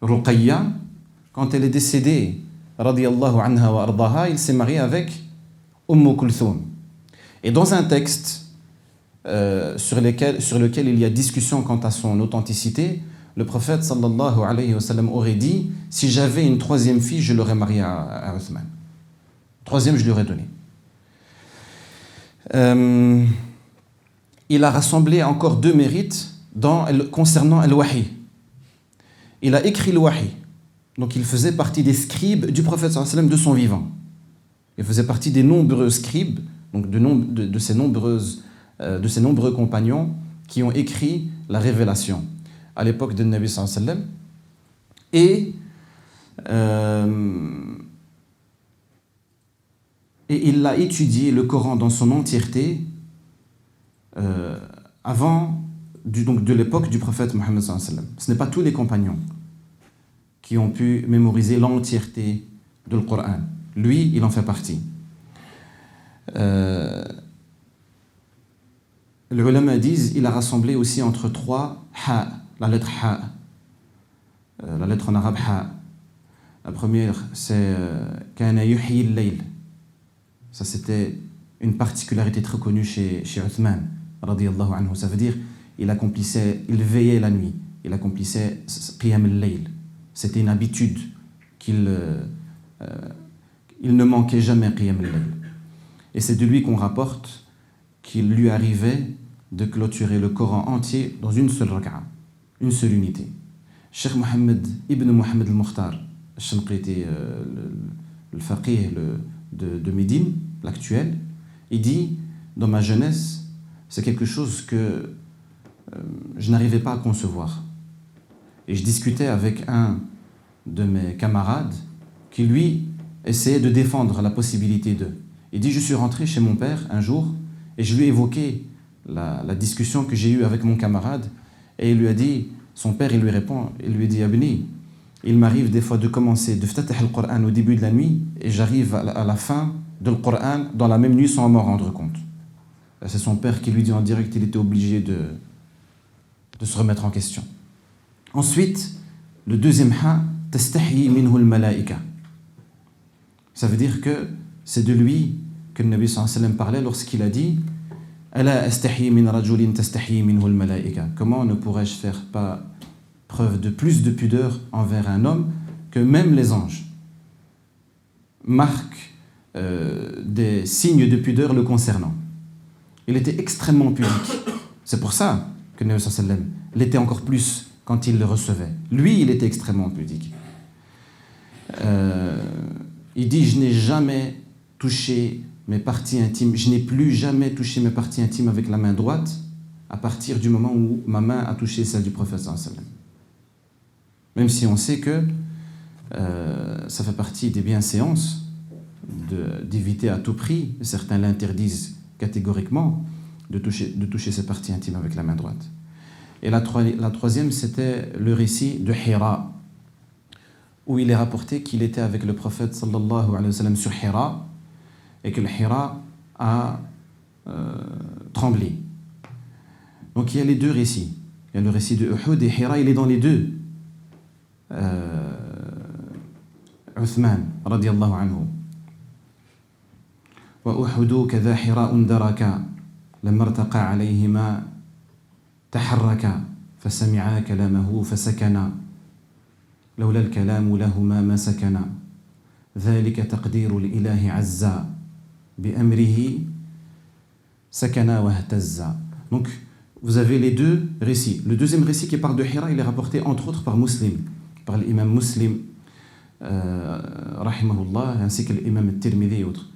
Ruqayya. Quand elle est décédée, anha wa ardaha, il s'est marié avec Umm Kulthum. Et dans un texte euh, sur, lequel, il y a discussion quant à son authenticité, le prophète sallallahu alayhi wa sallam aurait dit Si j'avais une troisième fille, je l'aurais mariée à, Uthman. Troisième, je lui aurais donné. Euh, il a rassemblé encore deux mérites concernant Al-Wahi. Il a écrit le Wahi. Donc il faisait partie des scribes du prophète sallam de son vivant. Il faisait partie des nombreux scribes, donc de, ces, nombreuses, euh, de ces nombreux compagnons qui ont écrit la révélation à l'époque de Nabi sallam. Et euh, et il a étudié le Coran dans son entièreté euh, avant donc de l'époque du prophète Mohammed. Ce n'est pas tous les compagnons qui ont pu mémoriser l'entièreté du Coran. Lui, il en fait partie. Euh, les ulama disent il a rassemblé aussi entre trois ha, la lettre ha, euh, la lettre en arabe ha. La première, c'est kana yuhyi layl ça, c'était une particularité très connue chez, chez Uthman. Ça veut dire il accomplissait, il veillait la nuit, il accomplissait Qiyam al-Layl. C'était une habitude qu'il euh, euh, ne manquait jamais Qiyam al-Layl. Et c'est de lui qu'on rapporte qu'il lui arrivait de clôturer le Coran entier dans une seule raka'a, une seule unité. Cheikh Mohammed ibn Mohammed al-Mukhtar, euh, le, le faqih, de Médine, l'actuel, il dit Dans ma jeunesse, c'est quelque chose que euh, je n'arrivais pas à concevoir. Et je discutais avec un de mes camarades qui, lui, essayait de défendre la possibilité de. Il dit Je suis rentré chez mon père un jour et je lui ai évoqué la, discussion que j'ai eue avec mon camarade et il lui a dit Son père, il lui répond Il lui dit Abni, il m'arrive des fois de commencer de faire le Coran au début de la nuit et j'arrive à la fin du Coran dans la même nuit sans m'en rendre compte. C'est son père qui lui dit en direct qu'il était obligé de, de se remettre en question. Ensuite, le deuxième ha, tastahi minhu malaika. Ça veut dire que c'est de lui que le Nabi sallallahu alayhi parlait lorsqu'il a dit Comment ne pourrais-je faire pas preuve de plus de pudeur envers un homme que même les anges marquent euh, des signes de pudeur le concernant. Il était extrêmement pudique. C'est pour ça que Nabi sallam l'était encore plus quand il le recevait. Lui, il était extrêmement pudique. Euh, il dit Je n'ai jamais touché mes parties intimes, je n'ai plus jamais touché mes parties intimes avec la main droite à partir du moment où ma main a touché celle du prophète. Même si on sait que euh, ça fait partie des bienséances d'éviter à tout prix, certains l'interdisent catégoriquement, de toucher, de toucher ses parties intimes avec la main droite. Et la, la troisième, c'était le récit de Hira, où il est rapporté qu'il était avec le prophète sallallahu alayhi wa sallam sur Hira, et que le Hira a euh, tremblé. Donc il y a les deux récits. Il y a le récit de Uhud et Hira, il est dans les deux. Euh, Uthman, radiallahu anhu. وأحد كذا حراء دركا لما ارتقى عليهما تحركا فسمعا كلامه فسكنا لولا الكلام لهما ما سكنا ذلك تقدير الإله عزا بأمره سكنا واهتزا Donc, vous avez les deux récits. Le deuxième récit qui parle de Hira, il est rapporté entre autres par Muslim, par l'imam Muslim, euh, rahimahullah, ainsi que l'imam Tirmidhi et autres.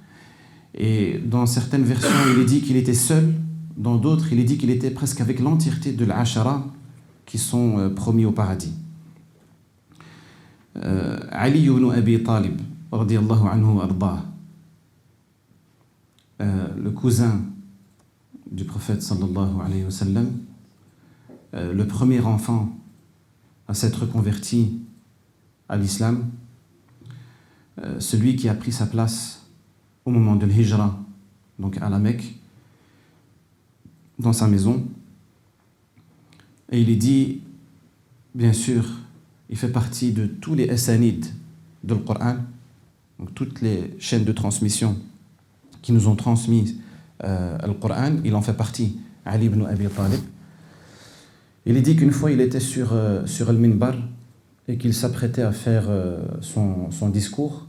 Et dans certaines versions, il est dit qu'il était seul, dans d'autres, il est dit qu'il était presque avec l'entièreté de l'Ashara qui sont euh, promis au paradis. Euh, Ali ibn Abi Talib, euh, le cousin du prophète sallallahu alayhi wa sallam, le premier enfant à s'être converti à l'islam, celui qui a pris sa place au moment de l'Hijra, donc à la Mecque, dans sa maison. Et il est dit, bien sûr, il fait partie de tous les essanides de le donc toutes les chaînes de transmission qui nous ont transmis euh, le Coran, il en fait partie, Ali ibn Abi Talib. Il est dit qu'une fois il était sur, euh, sur le minbar et qu'il s'apprêtait à faire euh, son, son discours.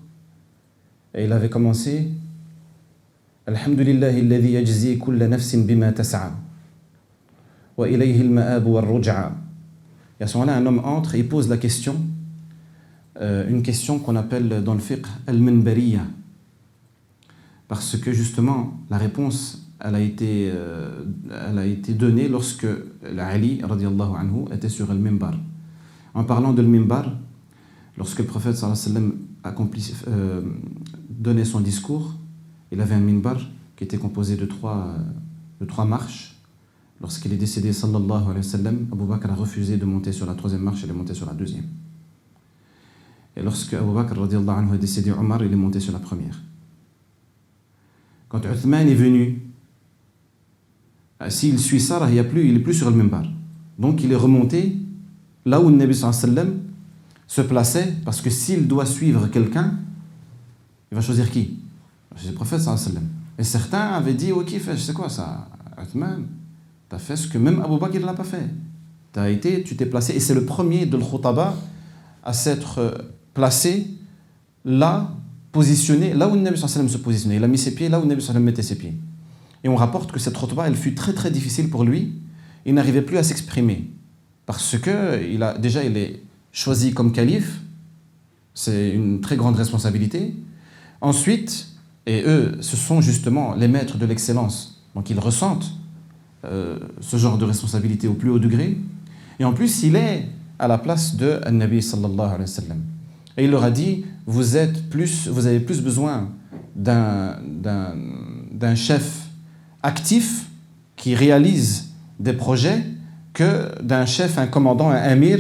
Et il avait commencé الحمد لله الذي يجزي كل نفس بما تسعى وإليه المآب والرجعى Et à ce moment-là, un homme entre et pose la question, euh, une question qu'on appelle dans le fiqh al-minbariya. Parce que justement, la réponse, elle a été, euh, elle a été donnée lorsque Ali, radiallahu anhu, était sur le minbar. En parlant de le minbar, lorsque le prophète sallallahu alayhi wa sallam accompli, euh, donnait son discours, il avait un minbar qui était composé de trois, marches. Lorsqu'il est décédé, sallallahu alayhi wa sallam, Abu Bakr a refusé de monter sur la troisième marche, il est monté sur la deuxième. Et lorsque Abu Bakr anhu, est décédé, Omar, il est monté sur la première. Quand Uthman est venu, euh, s'il suit ça, il n'est plus, plus sur le minbar. Donc il est remonté là où le Nabi se plaçait, parce que s'il doit suivre quelqu'un, il va choisir qui? C'est le prophète sallam. Et certains avaient dit, ok, c'est quoi ça Uthman, tu as fait ce que même Abu Bakr ne l'a pas fait. Tu as été, tu t'es placé, et c'est le premier de l'Khutaba à s'être euh, placé là, positionné, là où le Nabi sallam se positionnait. Il a mis ses pieds là où le Nabi sallam mettait ses pieds. Et on rapporte que cette Khutaba, elle fut très très difficile pour lui. Il n'arrivait plus à s'exprimer. Parce que il a, déjà, il est choisi comme calife. C'est une très grande responsabilité. Ensuite, et eux, ce sont justement les maîtres de l'excellence. Donc ils ressentent euh, ce genre de responsabilité au plus haut degré. Et en plus, il est à la place de Nabi sallallahu alayhi wa. Et il leur a dit, vous, êtes plus, vous avez plus besoin d'un chef actif qui réalise des projets que d'un chef, un commandant, un amir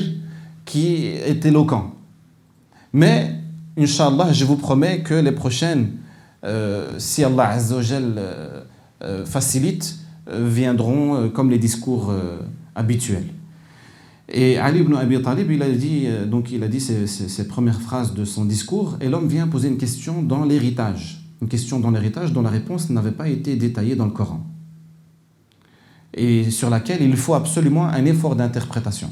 qui est éloquent. Mais, Inch'Allah, je vous promets que les prochaines euh, si Allah Azzawajal euh, euh, facilite, viendront comme les discours habituels. Et Ali ibn Abi Talib, il a dit, donc il a dit ces, premières phrases de son discours, et l'homme vient poser une question dans l'héritage. Une question dans l'héritage dont la réponse n'avait pas été détaillée dans le Coran. Et sur laquelle il faut absolument un effort d'interprétation.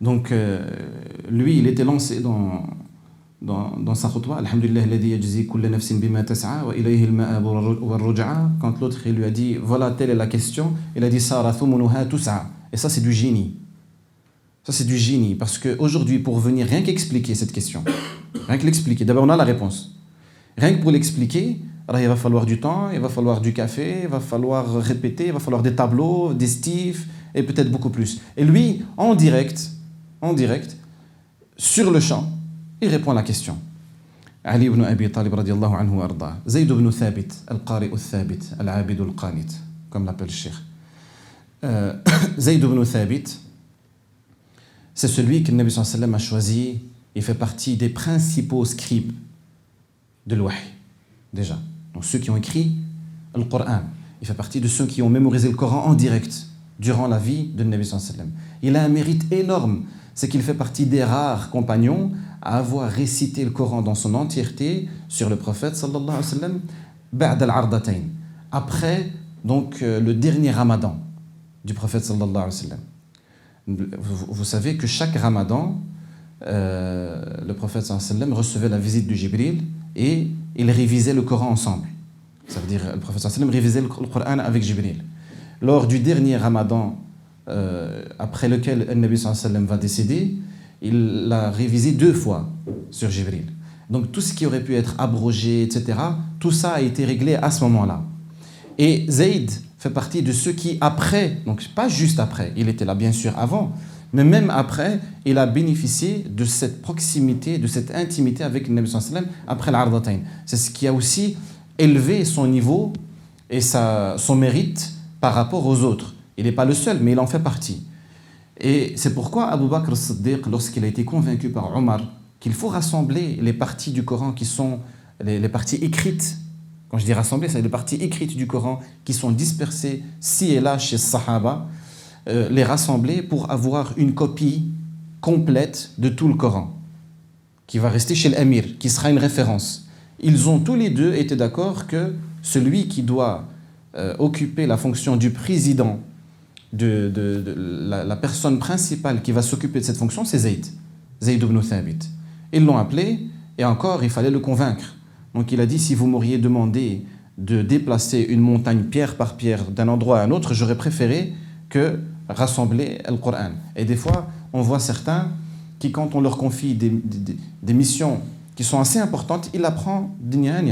Donc, lui, il était lancé dans, dans, dans sa khutwa, Alhamdulillah, quand l'autre lui a dit, voilà, telle est la question, il a dit, Et ça, c'est du génie. Ça, c'est du génie. Parce qu'aujourd'hui, pour venir rien qu'expliquer cette question, rien que l'expliquer, d'abord on a la réponse. Rien que pour l'expliquer, il va falloir du temps, il va falloir du café, il va falloir répéter, il va falloir des tableaux, des stifs et peut-être beaucoup plus. Et lui, en direct, en direct, sur le champ, il répond à la question. Ali ibn Abi Talib radiallahu anhu arda. Zayd ibn Thabit, al-Qari al-Thabit, al-Abid al-Qanit, comme l'appelle le Cheikh. Euh, Zayd ibn Thabit, c'est celui que le Nabi sallam a choisi. Il fait partie des principaux scribes de l'Wahy, déjà. Donc ceux qui ont écrit le Coran. Il fait partie de ceux qui ont mémorisé le Coran en direct durant la vie de Nabi sallam. Il a un mérite énorme, c'est qu'il fait partie des rares compagnons à avoir récité le Coran dans son entièreté sur le prophète sallallahu alayhi wa sallam après donc euh, le dernier ramadan du prophète sallallahu alayhi wa sallam. Vous, savez que chaque ramadan euh, le prophète sallallahu alayhi wa sallam recevait la visite du Jibril et ils révisaient le Coran ensemble. Ça veut dire le prophète sallallahu alayhi wa sallam révisait le Coran avec Jibril. Lors du dernier ramadan euh, après lequel le Nabi sallallahu alayhi wa sallam va décéder, il l'a révisé deux fois sur Jibril. Donc tout ce qui aurait pu être abrogé, etc., tout ça a été réglé à ce moment-là. Et Zayd fait partie de ceux qui, après, donc pas juste après, il était là bien sûr avant, mais même après, il a bénéficié de cette proximité, de cette intimité avec Nabi après l'Ardatayn. C'est ce qui a aussi élevé son niveau et sa, son mérite par rapport aux autres. Il n'est pas le seul, mais il en fait partie. Et c'est pourquoi Abu Bakr siddiq lorsqu'il a été convaincu par Omar qu'il faut rassembler les parties du Coran qui sont les, parties écrites, quand je dis rassembler, c'est les parties écrites du Coran qui sont dispersées ci et là chez Sahaba, euh, les rassembler pour avoir une copie complète de tout le Coran, qui va rester chez l'Amir, qui sera une référence. Ils ont tous les deux été d'accord que celui qui doit euh, occuper la fonction du président de, la, personne principale qui va s'occuper de cette fonction, c'est Zayd, Zayd ibn Thabit. Ils l'ont appelé, et encore, il fallait le convaincre. Donc il a dit, si vous m'auriez demandé de déplacer une montagne pierre par pierre d'un endroit à un autre, j'aurais préféré que rassembler le Coran. Et des fois, on voit certains qui, quand on leur confie des, missions qui sont assez importantes, ils la prennent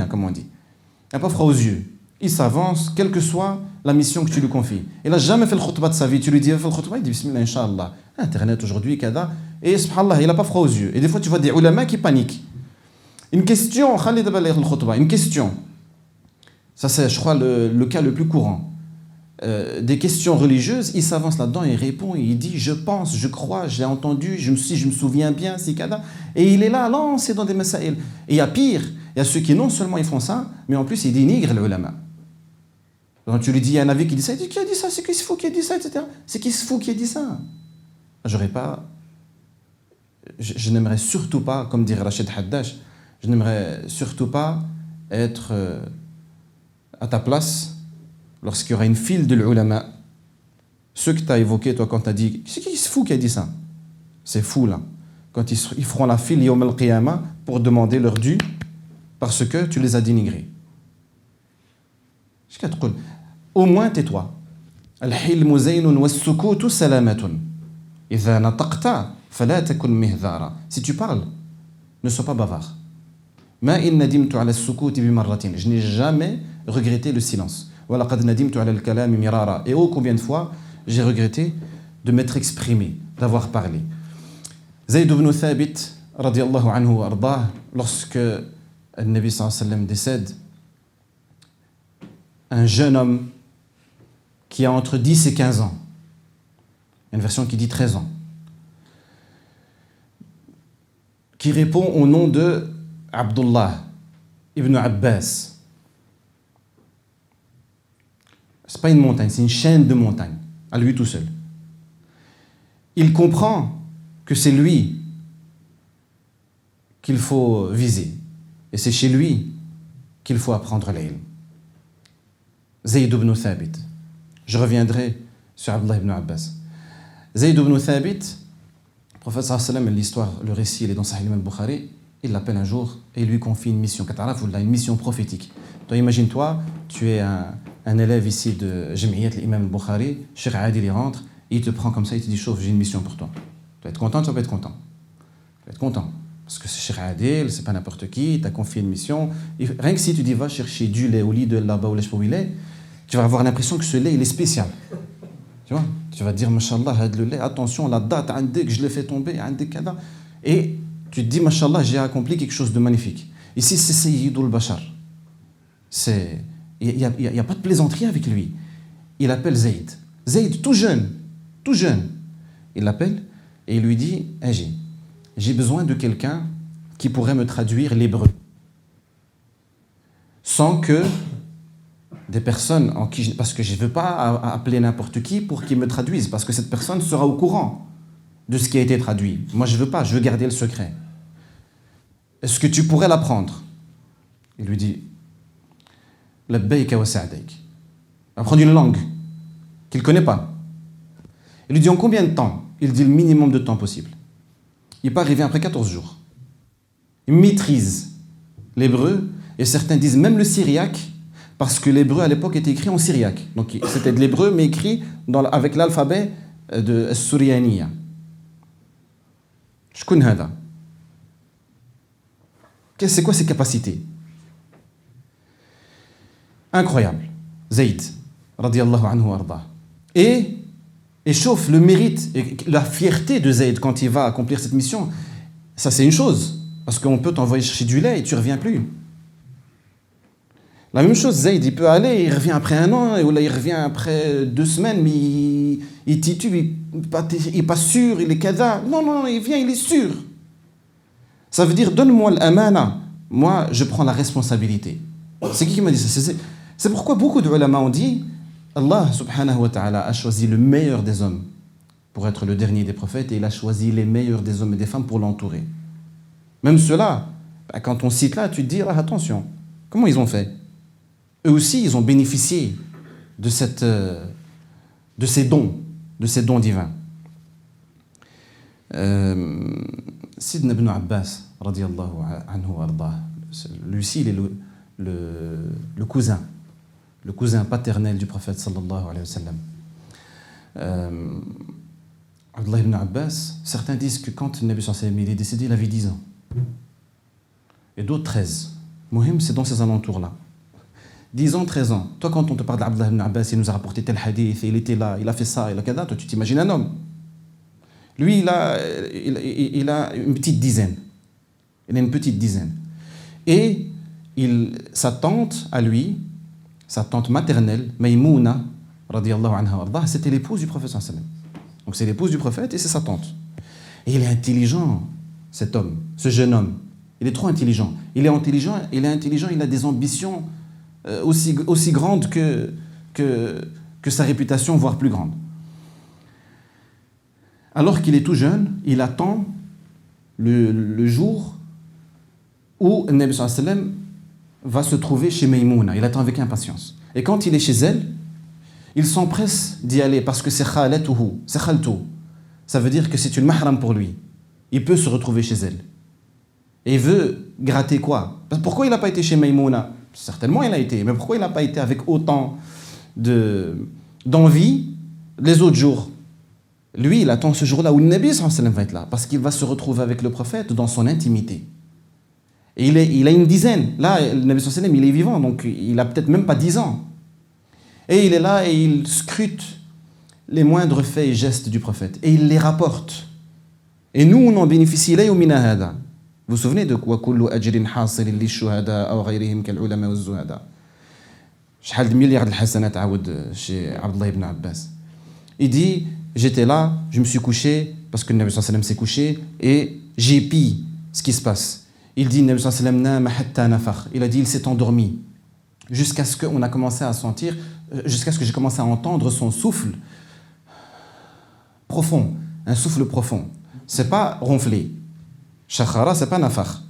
comme on dit. Un peu froid aux yeux. Il s'avance, quelle que soit la mission que tu lui confies. Il n'a jamais fait le khutbah de sa vie. Tu lui dis, fais le khutbah, il dit Bismillah. Internet aujourd'hui, kada. Et il n'a pas froid aux yeux. Et des fois, tu vois des ulama qui paniquent. Une question, Khalid une question. Ça, c'est, je crois, le, cas le plus courant. Euh, des questions religieuses, il s'avance là-dedans, il répond, il dit Je pense, je crois, j'ai entendu, je me, si je me souviens bien, c'est kada. Et il est là, lancé dans des masaïl. Et il y a pire, il y a ceux qui non seulement ils font ça, mais en plus ils dénigrent les ulama. Quand tu lui dis, il y a un avis qui dit ça, il dit qui a dit ça, c'est qui se fout qui a dit ça, etc. C'est qui se fout qui a dit ça? Pas. Je, n'aimerais surtout pas, comme dirait Rachid Haddash, je n'aimerais surtout pas être euh, à ta place lorsqu'il y aura une file de l'ulama. Ceux que tu as évoqués, toi, quand tu as dit, c'est qui se fout qui a dit ça? C'est fou, là. Quand ils, feront la file Yom al pour demander leur dû parce que tu les as dénigrés. Au moins tais-toi. Si tu parles, ne sois pas bavard. Je n'ai jamais regretté le silence. Et oh combien de fois j'ai regretté de m'être exprimé, d'avoir parlé. Zayd ibn Thabit, lorsque le Nabi décède, un jeune homme qui a entre 10 et 15 ans. Une version qui dit 13 ans. Qui répond au nom de Abdullah ibn Abbas. Ce n'est pas une montagne, c'est une chaîne de montagnes, à lui tout seul. Il comprend que c'est lui qu'il faut viser. Et c'est chez lui qu'il faut apprendre l'ilm. Zayd ibn Thabit. Je reviendrai sur Abdullah ibn Abbas. Zayd ibn Thabit, prophète sallam, l'histoire, le récit, il est dans Sahih al-Bukhari, il l'appelle un jour et lui confie une mission, une mission prophétique. Toi, imagine-toi, tu es un, élève ici de Jami'at l'imam al-Bukhari, Cheikh Adil il rentre, il te prend comme ça, il te dit, chauffe, j'ai une mission pour toi. vas être content, tu vas être content. Tu vas être content. Parce que c'est Cheikh Adil, c'est pas n'importe qui, tu as confié une mission. rien que si tu dis va chercher du lait au lit de là-bas où il est, tu vas avoir l'impression que ce lait, il est spécial. Tu vois Tu vas dire, Mashallah, le lait, attention, la date, que je l'ai fait tomber, Et tu te dis, Mashallah, j'ai accompli quelque chose de magnifique. Ici, c'est Sayyidul Bashar. Il n'y a, pas de plaisanterie avec lui. Il appelle Zayd. Zayd, tout jeune, tout jeune. Il l'appelle et il lui dit, hey, j'ai besoin de quelqu'un qui pourrait me traduire l'hébreu. Sans que des personnes en qui parce que je ne veux pas appeler n'importe qui pour qu'il me traduise parce que cette personne sera au courant de ce qui a été traduit. Moi je veux pas, je veux garder le secret. Est-ce que tu pourrais l'apprendre? Il lui dit Labbayka. Apprendre une langue qu'il ne connaît pas. Il lui dit en combien de temps? Il dit le minimum de temps possible. Il n'est pas après 14 jours. Il maîtrise l'hébreu et certains disent même le syriaque parce que l'hébreu à l'époque était écrit en syriaque. Donc c'était de l'hébreu mais écrit avec l'alphabet euh, de Suryaniya. Je connais ça. C'est quoi ses capacités? Incroyable. Zayd, radiallahu anhu arda. Et chauffe le mérite et la fierté de Zayd quand il va accomplir cette mission. Ça, c'est une chose. Parce qu'on peut t'envoyer chercher du lait et tu reviens plus. La même chose, Zayd, il peut aller, il revient après un an, ou là il revient après deux semaines, mais il, il titube, il n'est pas sûr, il est kada. Non, non, il vient, il est sûr. Ça veut dire, donne-moi l'amana, moi je prends la responsabilité. C'est qui qui m'a dit ça? C'est pourquoi beaucoup de ulama ont dit, Allah subhanahu wa ta'ala a choisi le meilleur des hommes pour être le dernier des prophètes et il a choisi les meilleurs des hommes et des femmes pour l'entourer. Même cela, bah, quand on cite là, tu te dis, ah, attention, comment ils ont fait? Eux aussi, ils ont bénéficié euh, de ces dons, de ces dons divins. Euh, Sidna ibn Abbas, anhu arda, lui aussi, il est le, cousin, le cousin paternel du prophète sallallahu alayhi wa. Euh, ibn Abbas, certains disent que quand Nabi sallallahu est décédé, il avait 10 ans. Et d'autres 13. Mohim, c'est dans ces alentours-là. 10 ans, 13 ans. Toi, quand on te parle d'Abdullah ibn Abbas, il nous a rapporté tel hadith, il était là, il a fait ça, il a kada, toi, tu t'imagines un homme. Lui, il a, une petite dizaine. Il a une petite dizaine. Et sa tante, à lui, sa tante maternelle, Maïmouna, c'était l'épouse du prophète. Donc c'est l'épouse du prophète et c'est sa tante. Et il est intelligent, cet homme, ce jeune homme. Il est trop intelligent. Il est intelligent, il est intelligent, il a des ambitions aussi, aussi grande que, sa réputation, voire plus grande. Alors qu'il est tout jeune, il attend le, jour où Nabi va se trouver chez Maïmouna. Il attend avec impatience. Et quand il est chez elle, il s'empresse d'y aller parce que c'est khalatuhu, c'est. Ça veut dire que c'est une mahram pour lui. Il peut se retrouver chez elle. Et il veut gratter quoi? Pourquoi il n'a pas été chez Maïmouna? Certainement, il a été. Mais pourquoi il n'a pas été avec autant d'envie les autres jours? Lui, il attend ce jour-là où le Nabi va être là. Parce qu'il va se retrouver avec le prophète dans son intimité. Et il, a une dizaine. Là, le Nabi il est vivant, donc il a peut-être même pas dix ans. Et il est là et il scrute les moindres faits et gestes du prophète. Et il les rapporte. Et nous, on en bénéficie. Vous vous souvenez de Wakullu ajrin hasil li shuhada ou ghayrihim kal ulama wa zuhada. Shahal de milliards de hasanat aoud chez Abdullah ibn Abbas. Il dit J'étais là, je me suis couché, parce que le Nabi sallam s'est couché, et j'ai pillé ce qui se passe. Il dit Nabi sallam Il a dit Il s'est endormi. Jusqu'à ce qu'on a commencé à sentir, euh, jusqu'à ce que j'ai commencé à entendre son souffle profond, un souffle profond. C'est pas ronfler. Shakhara, c'est pas nafar.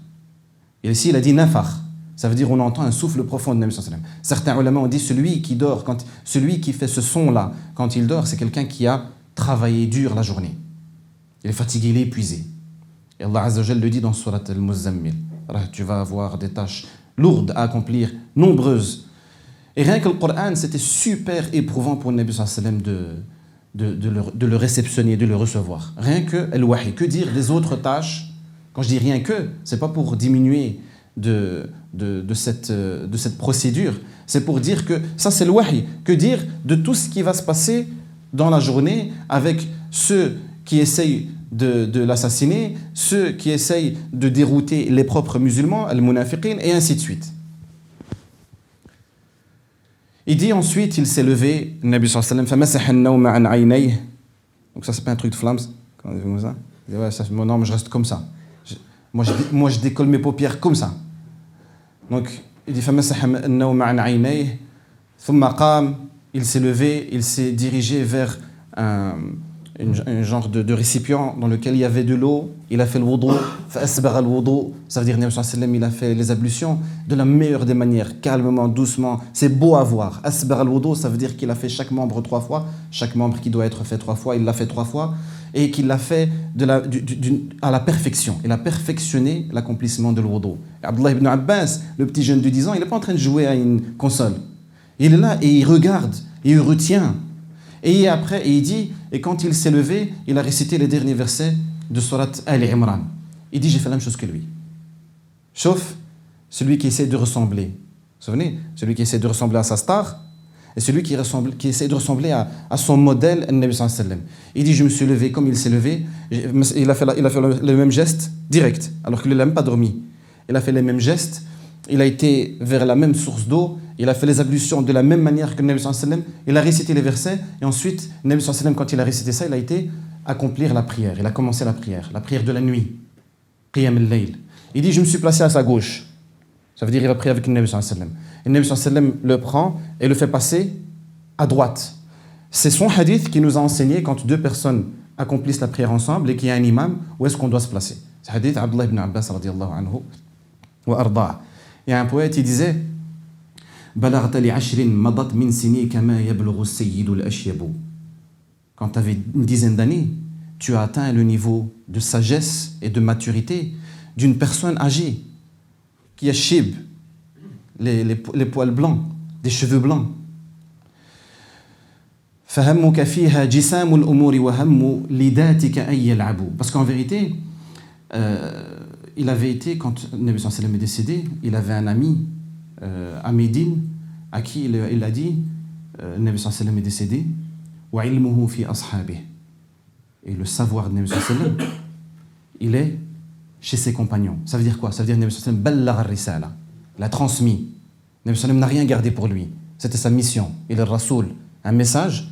Et ici, il a dit nafar. Ça veut dire on entend un souffle profond de Nabi. Certains ulama ont dit celui qui dort, quand, celui qui fait ce son-là quand il dort, c'est quelqu'un qui a travaillé dur la journée. Il est fatigué, il est épuisé. Et Allah Azza le dit dans Surat al-Muzammil. Tu vas avoir des tâches lourdes à accomplir, nombreuses. Et rien que le Coran, c'était super éprouvant pour Nabi sallam de, de, le, réceptionner, de le recevoir. Rien que al-wahi. Que dire des autres tâches Quand je dis rien que, c'est pas pour diminuer de, de, cette, procédure, c'est pour dire que ça c'est le wahi. Que dire de tout ce qui va se passer dans la journée avec ceux qui essayent de, l'assassiner, ceux qui essayent de dérouter les propres musulmans, al-munafiqin, et ainsi de suite. Il dit ensuite, il s'est levé, Nabi sallallahu alayhi wa sallam, donc ça c'est pas un truc de flammes, quand on ça, il dit, ouais, ça, non, je reste comme ça. Moi, je, décolle mes paupières comme ça. Donc il dit, il s'est levé, il s'est dirigé vers un genre de, récipient dans lequel il y avait de l'eau. Il a fait le wudu, ça veut dire il a fait les ablutions de la meilleure des manières, calmement, doucement. C'est beau à voir. ça veut dire qu'il a fait chaque membre trois fois. Chaque membre qui doit être fait trois fois, il l'a fait trois fois. Et qu'il l'a fait à la perfection. Il a perfectionné l'accomplissement de l'wudu. Abdullah ibn Abbas, le petit jeune de 10 ans, il n'est pas en train de jouer à une console. Il est là et il regarde et il retient et après, il dit, et quand il s'est levé, il a récité les derniers versets de Surat Al-Imran. Il dit, j'ai fait la même chose que lui. Sauf celui qui essaie de ressembler. Vous vous souvenez? Celui qui essaie de ressembler à sa star et celui qui, qui essaie de ressembler à, son modèle, Nabi Il dit, je me suis levé comme il s'est levé. Il a fait, le, même geste direct, alors qu'il n'a même pas dormi. Il a fait les mêmes gestes. Il a été vers la même source d'eau il a fait les ablutions de la même manière que Nabi sallam, il a récité les versets, et ensuite, Nabi sallam, quand il a récité ça, il a été accomplir la prière, il a commencé la prière, la prière de la nuit, Qiyam al-Layl. Il dit, je me suis placé à sa gauche. Ça veut dire qu'il a prié avec le Nabi sallam. Et le le prend et le fait passer à droite. C'est son hadith qui nous a enseigné quand deux personnes accomplissent la prière ensemble et qu'il y a un imam, où est-ce qu'on doit se placer? C'est hadith Abdullah ibn Abbas anhu wa Il y a un poète, il disait, quand tu avais une dizaine d'années, tu as atteint le niveau de sagesse et de maturité d'une personne âgée qui a shib, les, les, les poils blancs, des cheveux blancs. Parce qu'en vérité, euh, il avait été, quand Nabi sallam est décédé, il avait un ami euh, à qui il, a dit, euh, Nabi sallam est décédé, et le savoir de Nabi sallam, il est chez ses compagnons. Ça veut dire quoi? Ça veut dire Nabi sallam l'a transmis. Nabi sallam n'a rien gardé pour lui. C'était sa mission. Il est rasoul. Un message,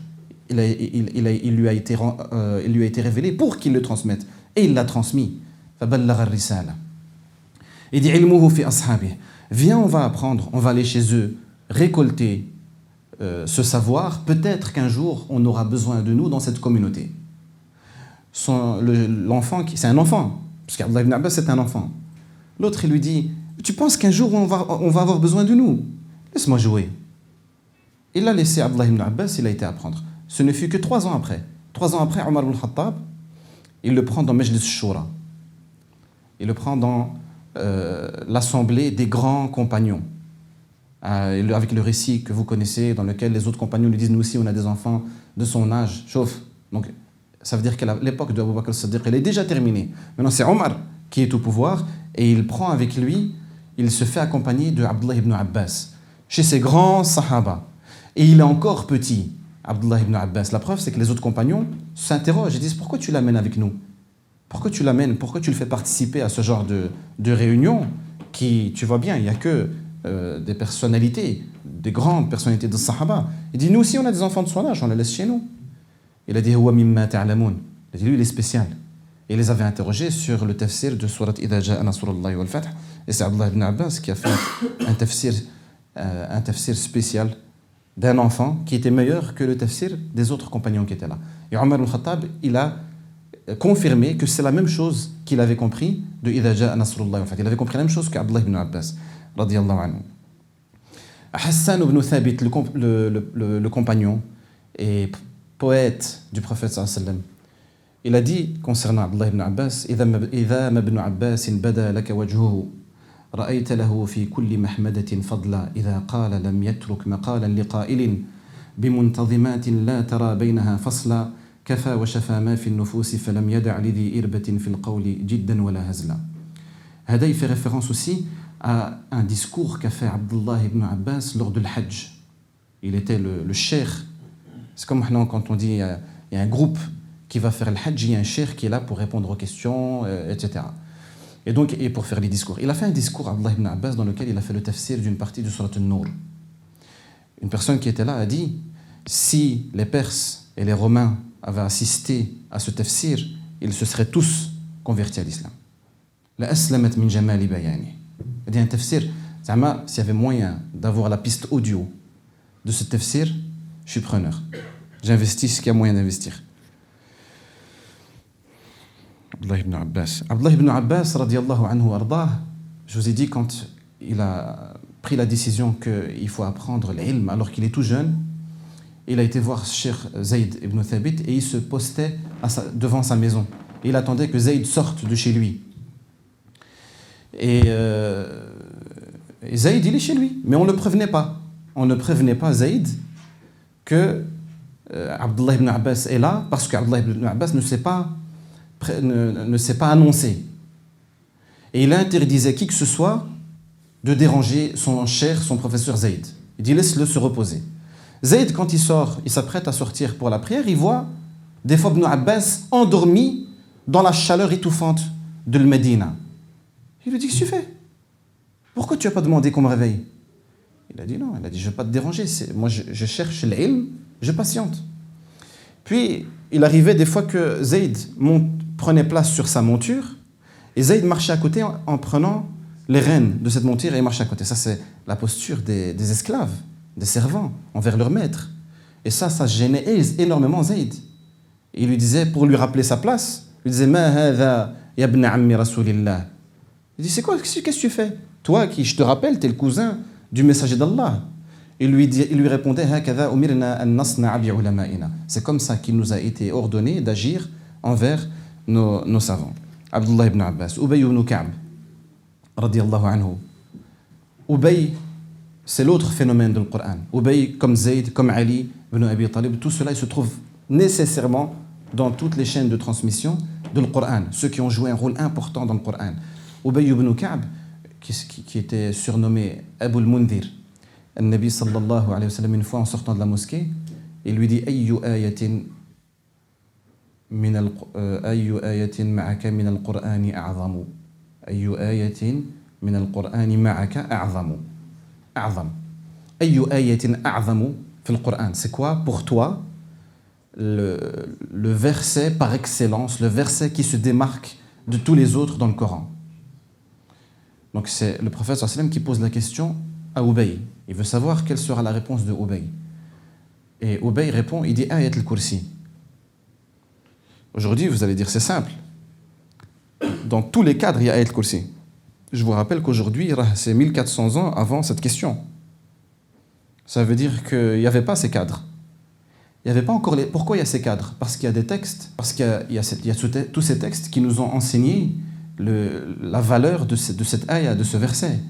il, lui a été, révélé pour qu'il le transmette. Et il l'a transmis. Il dit. Viens, on va apprendre, on va aller chez eux, récolter euh, ce savoir. Peut-être qu'un jour, on aura besoin de nous dans cette communauté. L'enfant, c'est un enfant, parce qu'Abdullah ibn Abbas, c'est un enfant. L'autre, il lui dit Tu penses qu'un jour, on va, avoir besoin de nous? Laisse-moi jouer. Il a laissé Abdullah ibn Abbas, il a été apprendre. Ce ne fut que trois ans après. Trois ans après, Omar ibn Khattab, il le prend dans Majlis Shura. Il le prend dans euh, l'assemblée des grands compagnons, euh, avec le récit que vous connaissez, dans lequel les autres compagnons lui disent Nous aussi, on a des enfants de son âge, chauffe. Donc, ça veut dire que l'époque de Abu Bakr al-Siddiq, elle est déjà terminée. Maintenant, c'est Omar qui est au pouvoir et il prend avec lui, il se fait accompagner de Abdullah ibn Abbas, chez ses grands sahaba. Et il est encore petit, Abdullah ibn Abbas. La preuve, c'est que les autres compagnons s'interrogent et disent Pourquoi tu l'amènes avec nous? Pourquoi tu l'amènes? Pourquoi tu le fais participer à ce genre de, de réunion qui, tu vois bien, il n'y a que euh, des personnalités, des grandes personnalités de Sahaba. Il dit, nous aussi, on a des enfants de son âge, on les laisse chez nous. Il a dit. Il a dit, lui, il est spécial. Et les avait interrogés sur le tafsir de Surat Ida Nasrullahi wal Fath. Et c'est Abdullah ibn Abbas qui a fait un tafsir, euh, un tafsir spécial d'un enfant qui était meilleur que le tafsir des autres compagnons qui étaient là. Et Omar al-Khattab, il a confirmé que c'est la même chose qu'il avait compris de Ida Ja'a Nasrullah. En fait, il avait compris la même chose qu'Abdullah ibn Abbas. Anhu. Hassan ibn Thabit, le, le, compagnon et poète du prophète sallam, il a dit concernant Abdullah ibn Abbas إذا ما ابن عباس بدا لك وجهه رأيت له في كل محمدة فضلا إذا قال لم يترك مقالا لقائل بمنتظمات لا ترى بينها فصلا كفى وشفى ما في النفوس فلم يدع لذي إربة في القول جدا ولا هزلا هذا fait référence aussi à un discours qu'a fait Abdullah ibn Abbas lors de l'Hajj. Il était le, le. C'est comme quand on dit il y a un groupe qui va faire le Hajj, il y a un cheikh qui est là pour répondre aux questions, euh, etc. Et donc, et pour faire les discours. Il a fait un discours, Abdullah ibn Abbas, dans lequel il a fait le tafsir d'une partie de Surat al-Nur. Une personne qui était là a dit si les Perses et les Romains avaient assisté à ce tafsir, ils se seraient tous convertis à l'islam. La aslamat min jamali bayani. Il dit un tafsir, s'il y avait moyen d'avoir la piste audio de ce tafsir, je suis preneur. J'investis ce qu'il y a moyen d'investir. Abdullah ibn Abbas. Abdullah ibn Abbas, radiallahu anhu ardah, je vous ai dit quand il a pris la décision qu'il faut apprendre l'ilm alors qu'il est tout jeune, il a été voir Cheikh Zayd ibn Thabit et il se postait devant sa maison. Il attendait que Zayd sorte de chez lui. Et, euh, Zayd, il est chez lui, mais on ne le prévenait pas. On ne prévenait pas Zayd que euh, Abdullah ibn Abbas est là parce qu'Abdullah ibn Abbas ne s'est pas, ne, s'est pas annoncé. Et il interdisait qui que ce soit de déranger son cher, son professeur Zayd. Il dit laisse-le se reposer. Zayd, quand il sort, il s'apprête à sortir pour la prière, il voit des fois Ibn Abbas endormi dans la chaleur étouffante de le Medina. Il lui dit Qu'est-ce que tu fais? Pourquoi tu n'as pas demandé qu'on me réveille? Il a dit Non, il a dit Je ne vais pas te déranger. Moi, je, je cherche l'ilm, je patiente. Puis, il arrivait des fois que Zayd monte, prenait place sur sa monture et Zayd marchait à côté en, en prenant les rênes de cette monture et marchait à côté. Ça, c'est la posture des, des, esclaves, des servants envers leur maître. Et ça, ça gênait énormément Zayd. il lui disait, pour lui rappeler sa place, il disait Ma hadha yabna ammi rasulillah. Il dit C'est quoi Qu'est-ce que tu fais? Toi qui, je te rappelle, tu es le cousin du messager d'Allah. Il lui, dit, il lui répondait C'est comme ça qu'il nous a été ordonné d'agir envers nos, nos savants. Abdullah ibn Abbas, Ubay ibn Ka'b, radiallahu anhu. Ubay, c'est l'autre phénomène du Coran. Ubay, comme Zayd, comme Ali ibn Abi Talib, tout cela se trouve nécessairement dans toutes les chaînes de transmission du Coran, ceux qui ont joué un rôle important dans le Coran. Ubay ibn Ka'b, qui, qui, était surnommé Abu al-Mundhir, le Nabi sallallahu alayhi wa sallam, une fois en sortant de la mosquée, il lui dit Ayyu ayatin من أي آية معك من القرآن أعظم أي آية من القرآن معك أعظم أعظم أي آية أعظم في القرآن C'est quoi pour toi le, le verset par excellence, le verset qui se démarque de tous les autres dans le Coran Donc c'est le prophète sallam qui pose la question à Ubay. Il veut savoir quelle sera la réponse de Ubay. Et Ubay répond, il dit Ayat al-Kursi. Aujourd'hui, vous allez dire c'est simple. Dans tous les cadres, il y a Ayat Kursi. Je vous rappelle qu'aujourd'hui, c'est 1400 ans avant cette question. Ça veut dire qu'il n'y avait pas ces cadres. Il n'y avait pas encore les... Pourquoi il y a ces cadres? Parce qu'il y a des textes, parce qu'il y a, y y tous ces textes qui nous ont enseigné la valeur de, ce, de cette ayah, de ce verset.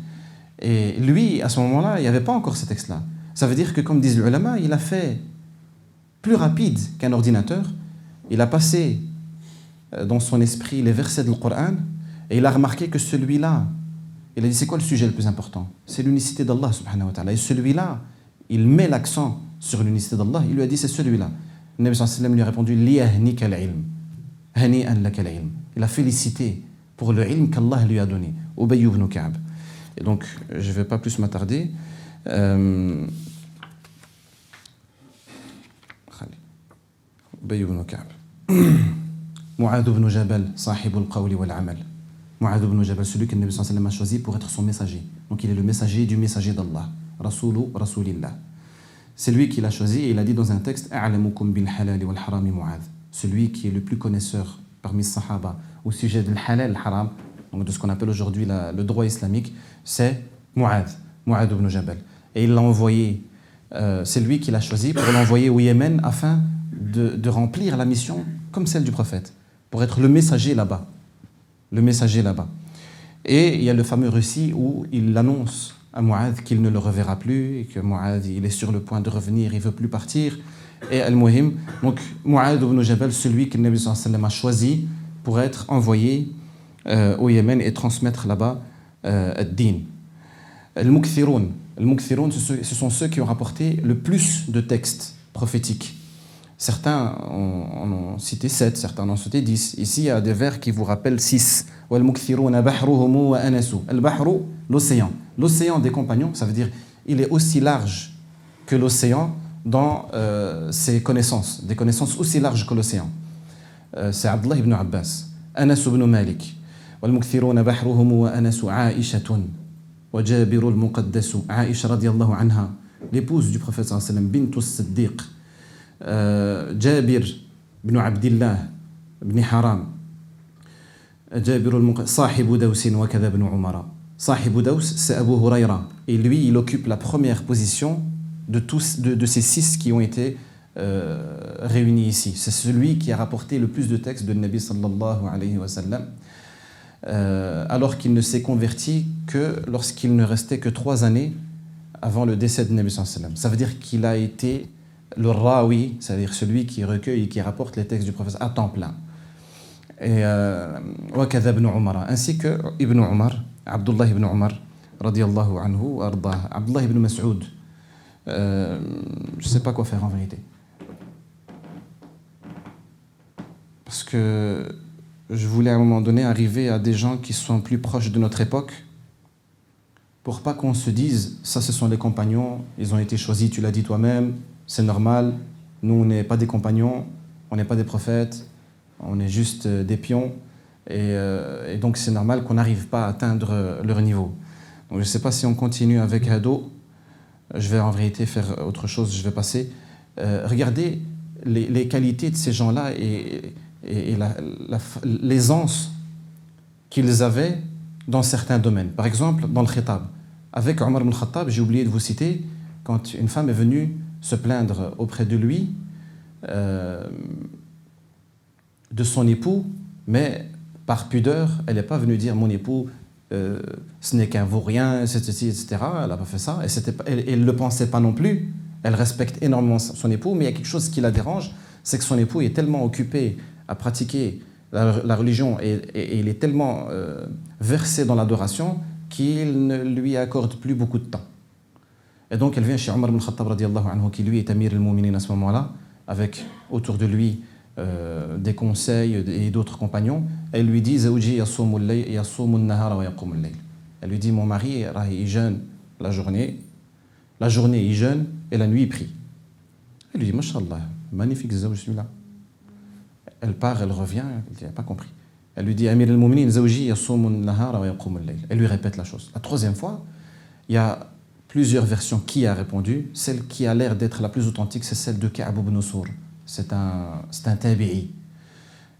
Et lui, à ce moment-là, il n'y avait pas encore ces textes-là. Ça veut dire que, comme disent les ulama, il a fait plus rapide qu'un ordinateur il a passé dans son esprit les versets du Coran et il a remarqué que celui-là, il a dit c'est quoi le sujet le plus important? C'est l'unicité d'Allah subhanahu wa. Et celui-là, il met l'accent sur l'unicité d'Allah, il lui a dit c'est celui-là. Le Nabi lui a répondu. Il a félicité pour le ilm qu'Allah lui a donné. Et donc, je ne vais pas plus m'attarder. Euh. Mu'adh ibn Jabal, sahib al-qawli wal-amal. Mu'adh ibn Jabal, celui que le Nabi a choisi pour être son messager. Donc il est le messager du messager d'Allah. Rasulu Rasulillah. C'est lui qui l'a choisi et il a dit dans un texte A'lamukum bil halal wal harami Mu'adh. Celui qui est le plus connaisseur parmi les sahaba au sujet du halal et haram, donc de ce qu'on appelle aujourd'hui le droit islamique, c'est Mu'adh, Mu'adh ibn Jabal. Et il l'a envoyé, euh, c'est lui qui l'a choisi pour l'envoyer au Yémen afin de, remplir la mission comme celle du prophète, pour être le messager là-bas. Le messager là-bas. Et il y a le fameux récit où il annonce à Mu'adh qu'il ne le reverra plus et que Mu'adh il est sur le point de revenir, il veut plus partir. Et Al-Muhim, donc Mu'adh ibn Jabal, celui que le Nabi a choisi pour être envoyé euh, au Yémen et transmettre là-bas euh, ad-din. Al-Mukthiroun, Al-Mukthiroun, ce sont ceux qui ont rapporté le plus de textes prophétiques. Certains en ont cité 7, certains en ont cité 10. Ici, il y a des vers qui vous rappellent 6. L'océan. L'océan des compagnons, ça veut dire il est aussi large que l'océan dans euh, ses connaissances, des connaissances aussi larges que l'océan. Euh, c'est Abdullah ibn Abbas, Anas ibn Malik. والمكثرون بحرهم وأنس عائشة وجابر المقدس عائشة رضي الله عنها l'épouse du prophète صلى الله عليه وسلم بنت الصديق جابر بن عبد الله بن حرام جابر المق... صاحب دوس وكذا بن عمر صاحب دوس c'est Abu Huraira et lui il occupe la première position de tous de, de ces six qui ont été euh, réunis ici c'est celui qui a rapporté le plus de textes de Nabi sallallahu alayhi wa sallam euh, alors qu'il ne s'est converti que lorsqu'il ne restait que trois années avant le décès de Nabi sallallahu alayhi wa sallam ça veut dire qu'il a été le rawi, c'est-à-dire celui qui recueille et qui rapporte les textes du prophète à temps plein. Et euh, ainsi que Ibn Umar, Abdullah ibn Umar, radiallahu anhu, Abdullah ibn Mas'ud. Euh, je ne sais pas quoi faire en vérité. Parce que je voulais à un moment donné arriver à des gens qui sont plus proches de notre époque pour pas qu'on se dise ça ce sont les compagnons, ils ont été choisis, tu l'as dit toi-même, c'est normal. Nous, on n'est pas des compagnons, on n'est pas des prophètes, on est juste euh, des pions. Euh, et, donc, c'est normal qu'on n'arrive pas à atteindre euh, leur niveau. Donc, je ne sais pas si on continue avec Hado. Je vais en vérité faire autre chose, je vais passer. regardez les, qualités de ces gens-là et, l'aisance qu'ils avaient dans certains domaines. Par exemple, dans le khitab. Avec Omar ibn Khattab, j'ai oublié de vous citer, quand une femme est venue se plaindre auprès de lui euh, de son époux, mais par pudeur, elle n'est pas venue dire mon époux, euh, ce n'est qu'un vaurien, etc.. Elle n'a pas fait ça. Elle ne le pensait pas non plus. Elle respecte énormément son époux, mais il y a quelque chose qui la dérange, c'est que son époux est tellement occupé à pratiquer la, religion et, il est tellement euh, versé dans l'adoration qu'il ne lui accorde plus beaucoup de temps. Et donc elle vient chez Omar ibn Khattab anhu, qui lui est Amir al-Mu'minin à ce moment-là, avec autour de lui euh, des conseils et d'autres compagnons. Elle lui dit Elle lui dit Mon mari il jeûne la journée, la journée il jeûne et la nuit il prie. Elle lui dit Mashallah, magnifique zawj celui-là. Elle part, elle revient, elle n'a pas compris. Elle lui dit Amir al-Mu'minin, Elle lui répète la chose. La troisième fois, il y a plusieurs versions qui a répondu. Celle qui a l'air d'être la plus authentique, c'est celle de Ka'ab ibn. C'est un, c'est un tabi'i.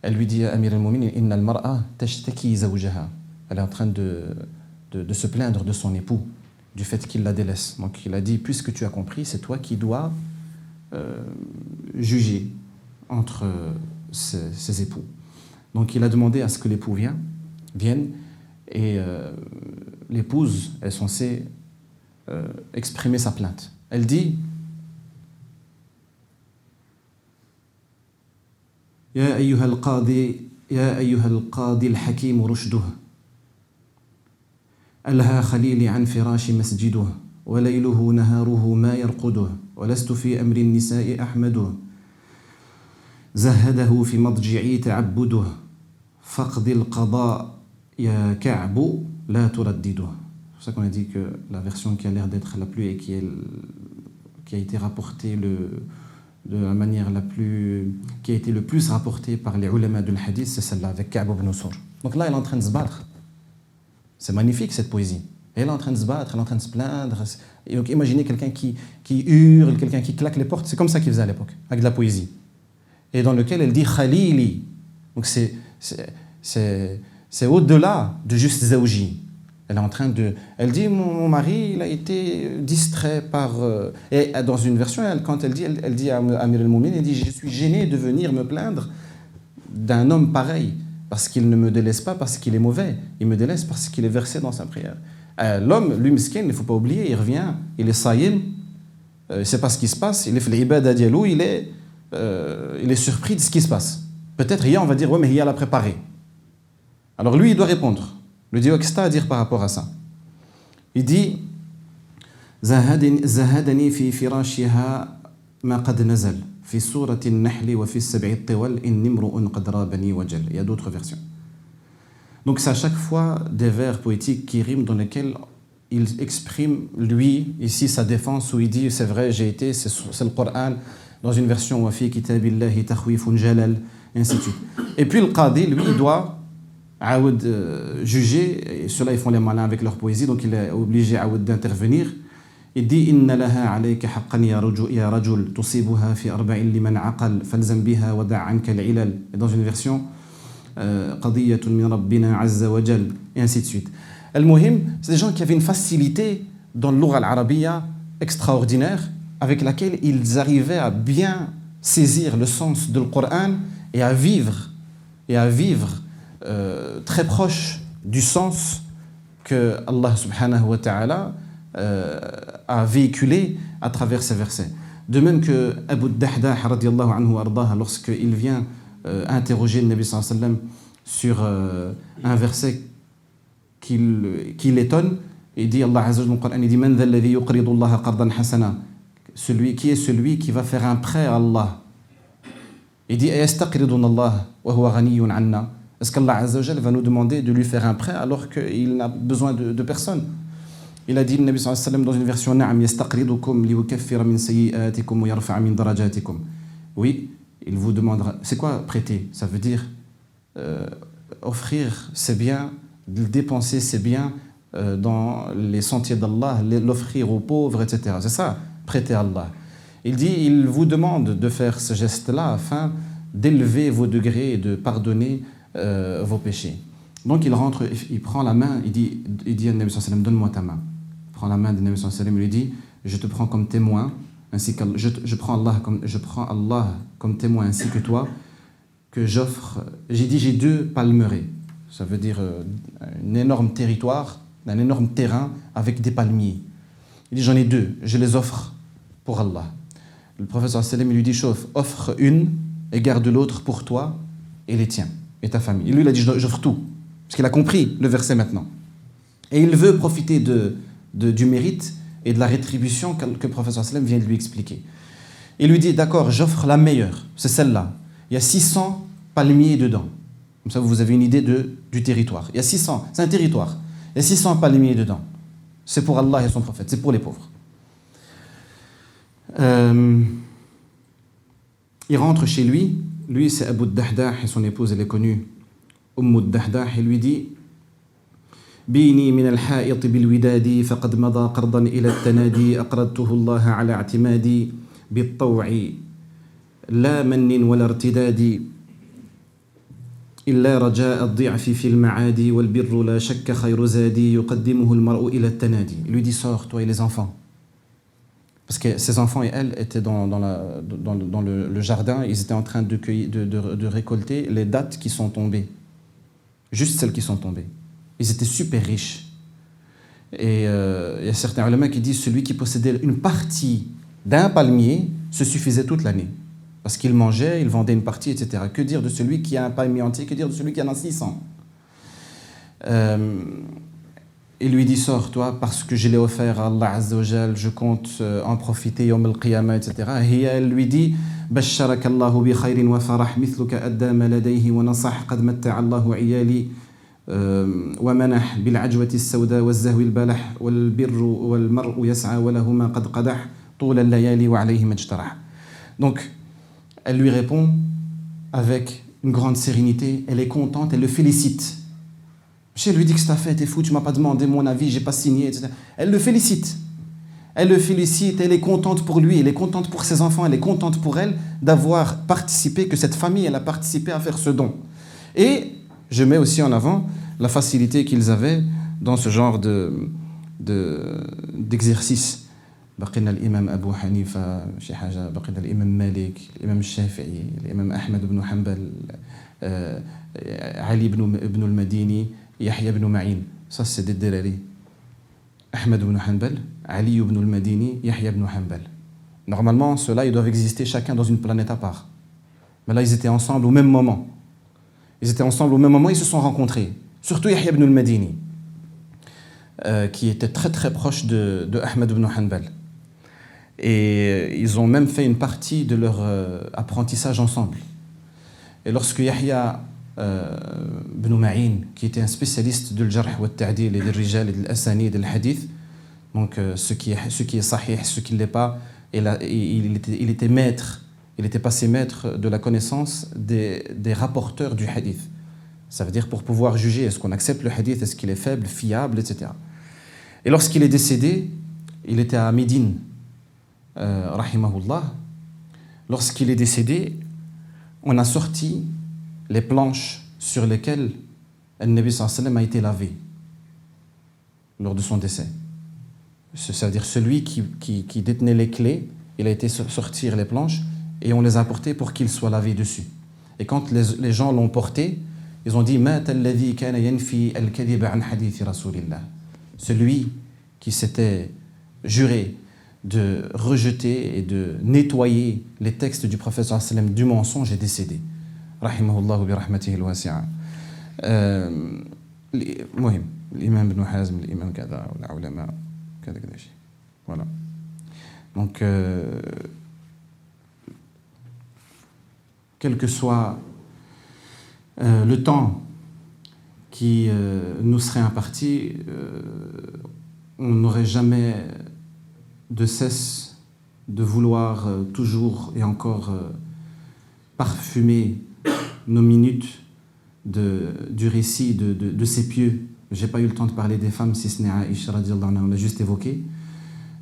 Elle lui dit à Amir al-Mumin, Inna al-mar'a. Elle est en train de, de, se plaindre de son époux, du fait qu'il la délaisse. Donc il a dit, puisque tu as compris, c'est toi qui dois euh, juger entre ses, ses, époux. Donc il a demandé à ce que l'époux vienne, vienne et euh, l'épouse est censée euh, exprimer sa plainte. Elle dit يا أيها القاضي يا أيها القاضي الحكيم رشده ألهى خليلي عن فراش مسجده وليله نهاره ما يرقده ولست في أمر النساء أحمده زهده في مضجعي تعبده فاقضي القضاء يا كعب لا تردده pour ça qu'on a dit que la version qui a l'air d'être la plus et qui, est, qui a été rapportée le, de la manière la plus qui a été le plus rapportée par les ulama du hadith, c'est celle-là avec Ka'b ibn. Donc là, elle est en train de se battre. C'est magnifique cette poésie. Elle est en train de se battre, elle est en train de se plaindre. Et donc imaginez quelqu'un qui, qui hurle, quelqu'un qui claque les portes. C'est comme ça qu'il faisait à l'époque, avec de la poésie. Et dans lequel elle dit Khalili. Donc c'est au-delà de juste Zawji. Elle est en train de. Elle dit mon, mari, il a été distrait par. Euh, et dans une version, elle, quand elle dit, elle, dit à Amir el elle dit Je suis gênée de venir me plaindre d'un homme pareil, parce qu'il ne me délaisse pas parce qu'il est mauvais, il me délaisse parce qu'il est versé dans sa prière. Euh, l'homme, lui, miskin, il ne faut pas oublier, il revient, il est saïm, euh, il ne sait pas ce qui se passe, il est fait l'ibada dialou, il est, euh, il est surpris de ce qui se passe. Peut-être, hier, on va dire, ouais, mais il l'a préparé. Alors lui, il doit répondre. Il dit, qu'est-ce que tu as à dire par rapport à ça Il dit, زهدني في فراشها ما قد نزل في سورة النحل وفي السبع الطول إني امرؤ قد رابني وجل. Il y a d'autres versions. Donc c'est à chaque fois des vers poétiques qui riment dans lesquels il exprime, lui, ici sa défense, où il dit c'est vrai, j'ai été, c'est le Coran, dans une version wafi kitabillahi takhwifun jalal, et ainsi de suite. Et puis le Qadi, lui, il doit euh, juger, et ceux-là ils font les malins avec leur poésie, donc il est obligé d'intervenir. Il dit. Et dans une version, qadiyatun min rabbina azza wa jal, et ainsi de suite. Al-Muhim, c'est des gens qui avaient une facilité dans l'oral arabiya extraordinaire, avec laquelle ils arrivaient à bien saisir le sens du Coran et à vivre, et à vivre euh, très proche du sens que Allah subhanahu wa ta'ala euh, a véhiculé à travers ces versets. De même que Abu Dahdah, lorsqu'il vient euh, interroger le Nabi sallam sur euh, un verset qui, l'étonne. Il dit Allah Azza wa il dit Man Allah qardan hasana Celui qui est celui qui va faire un prêt à Allah. Il dit Allah wa huwa anna. Est-ce qu'Allah Azza wa Jalla va nous demander de lui faire un prêt alors qu'il n'a besoin de, personne? Il a dit le Nabi sallam dans une version Na'am yastaqridukum min wa darajatikum. Oui, il vous demandera. C'est quoi prêter? Ça veut dire euh, offrir ses biens, dépenser ses biens euh, dans les sentiers d'Allah, l'offrir aux pauvres, etc. C'est ça, prêter à Allah. Il dit il vous demande de faire ce geste-là afin d'élever vos degrés et de pardonner euh, vos péchés. Donc il rentre, il prend la main, il dit, il dit à Nabi sallam donne-moi ta main. Il prend la main de Nabi sallam, lui dit je te prends comme témoin ainsi que je, prends Allah comme, je prends Allah comme témoin ainsi que toi, que j'offre, j'ai dit j'ai deux palmeraies, ça veut dire euh, un énorme territoire, un énorme terrain avec des palmiers. Il dit j'en ai deux, je les offre pour Allah. Le professeur Salem lui dit chauffe, offre une et garde l'autre pour toi et les tiens et ta famille. Et lui a dit j'offre tout, parce qu'il a compris le verset maintenant. Et il veut profiter de du mérite et de la rétribution que, le professeur Salem vient de lui expliquer. Il lui dit, d'accord, j'offre la meilleure, c'est celle-là. Il y a 600 palmiers dedans. Comme ça, vous avez une idée de, du territoire. Il y a 600, c'est un territoire. Il y a 600 palmiers dedans. C'est pour Allah et son prophète, c'est pour les pauvres. Euh, il rentre chez lui. Lui, c'est Abu Dahdah et son épouse, elle est connue. Umm Dahdah, il lui dit بيني من الحائط بالوداد فقد مضى قرضا إلى التنادي أقرضته الله على اعتمادي بالطوع لا من ولا ارتداد إلا رجاء الضعف في المعادي والبر لا شك خير زادي يقدمه المرء إلى التنادي lui dit sors toi et les enfants. Parce que ses enfants et elle étaient dans, le, jardin ils étaient en train de, récolter les dattes qui sont tombées juste celles qui sont tombées Ils étaient super riches. Et euh, il y a certains éléments qui disent celui qui possédait une partie d'un palmier se suffisait toute l'année. Parce qu'il mangeait, il vendait une partie, etc. Que dire de celui qui a un palmier entier Que dire de celui qui en a 600 euh, Il lui dit Sors, toi, parce que je l'ai offert à Allah Azzawajal, je compte euh, en profiter, yom al-qiyamah, etc. Et elle lui dit بشرك الله بخير وفرح مثلك أدى ما لديه ونصح قد متع الله عيالي ومنح بالعجوة السوداء والزهو البلح والبر والمرء يسعى وله ما قد قدح طول الليالي وعليه ما اجترح Donc, elle lui répond avec une grande sérénité, elle est contente, elle le félicite. Elle lui dit que c'est ta fait, t'es fou, tu m'as pas demandé mon avis, j'ai pas signé, etc. Elle le félicite. Elle le félicite, elle est contente pour lui, elle est contente pour ses enfants, elle est contente pour elle d'avoir participé, que cette famille, elle a participé à faire ce don. Et je mets aussi en avant la facilité qu'ils avaient dans ce genre de, d'exercice. بقينا الإمام أبو حنيفة شي حاجة بقينا الإمام مالك الإمام الشافعي الإمام أحمد بن حنبل علي بن ابن المديني Yahya ibn Ma'in, ça c'est des Delali. Ahmed ibn Hanbal, Ali ibn al-Madini, Yahya ibn Hanbal. Normalement, ceux-là, ils doivent exister chacun dans une planète à part. Mais là, ils étaient ensemble au même moment. Ils étaient ensemble au même moment, ils se sont rencontrés. Surtout Yahya ibn al-Madini, euh, qui était très très proche de, Ahmed ibn Hanbal. Et ils ont même fait une partie de leur euh, apprentissage ensemble. Et lorsque Yahya ibn Ma'in, qui était un spécialiste de l'jarh wa et de rijal et de l'asani et de l'hadith, donc euh, ce, qui est, sahih, ce pas, il était maître, il était passé maître de la connaissance des, des rapporteurs du hadith. Ça veut dire pour pouvoir juger est-ce qu'on accepte le hadith, est-ce qu'il est faible, fiable, etc. Et lorsqu'il est décédé, il était à Médine, euh, rahimahullah. Lorsqu'il est décédé, on a sorti les planches sur lesquelles le Nabi sallam a été lavé lors de son décès. C'est-à-dire celui qui, détenait les clés, il a été sortir les planches et on les a portées pour qu'il soit lavé dessus. Et quand les, les gens l'ont porté, ils ont dit Celui qui s'était juré de rejeter et de nettoyer les textes du prophète sallam du mensonge est décédé. Rahimahullah bi rahmatihi al-wasi'a. المهم الإمام ابن حزم الإمام كذا والعلماء كذا كذا شيء voilà donc euh, quel que soit euh, le temps qui euh, nous serait imparti euh, on n'aurait jamais de cesse de vouloir euh, toujours et encore euh, parfumer nos minutes de, du récit de, de, de ces pieux. J'ai pas eu le temps de parler des femmes, si ce n'est Aïcha, on l'a juste évoqué.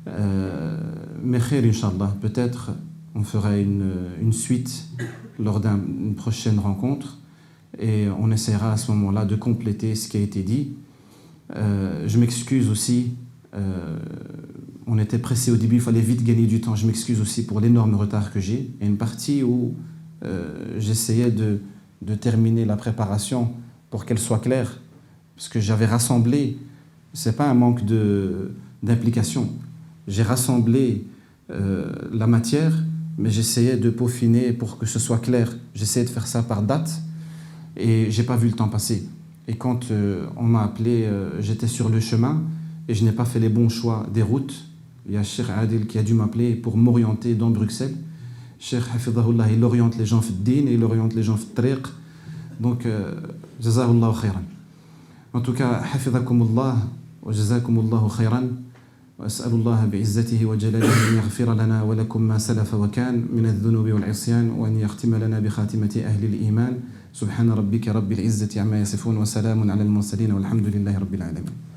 Euh, mais khair, Inch'Allah, peut-être on fera une, une suite lors d'une prochaine rencontre et on essaiera à ce moment-là de compléter ce qui a été dit. Euh, je m'excuse aussi euh, on était pressé au début, il fallait vite gagner du temps. Je m'excuse aussi pour l'énorme retard que j'ai. Il y a une partie où j'essayais de, de, terminer la préparation pour qu'elle soit claire, parce que j'avais rassemblé, ce n'est pas un manque d'implication, j'ai rassemblé euh, la matière, mais j'essayais de peaufiner pour que ce soit clair. J'essayais de faire ça par date, et j'ai pas vu le temps passer. Et quand euh, on m'a appelé, euh, j'étais sur le chemin, et je n'ai pas fait les bons choix des routes, il y a Cheikh Adil qui a dû m'appeler pour m'orienter dans Bruxelles. Cheikh Hafidahullah, il oriente les gens في الدين il oriente les gens في الطريق. Donc, جزاه الله خيرا. En tout cas, حفظكم الله وجزاكم الله خيرا. وأسأل الله بعزته وجلاله أن يغفر لنا ولكم ما سلف وكان من الذنوب والعصيان وأن يختم لنا بخاتمة أهل الإيمان سبحان ربك رب العزة عما يصفون وسلام على المرسلين والحمد لله رب العالمين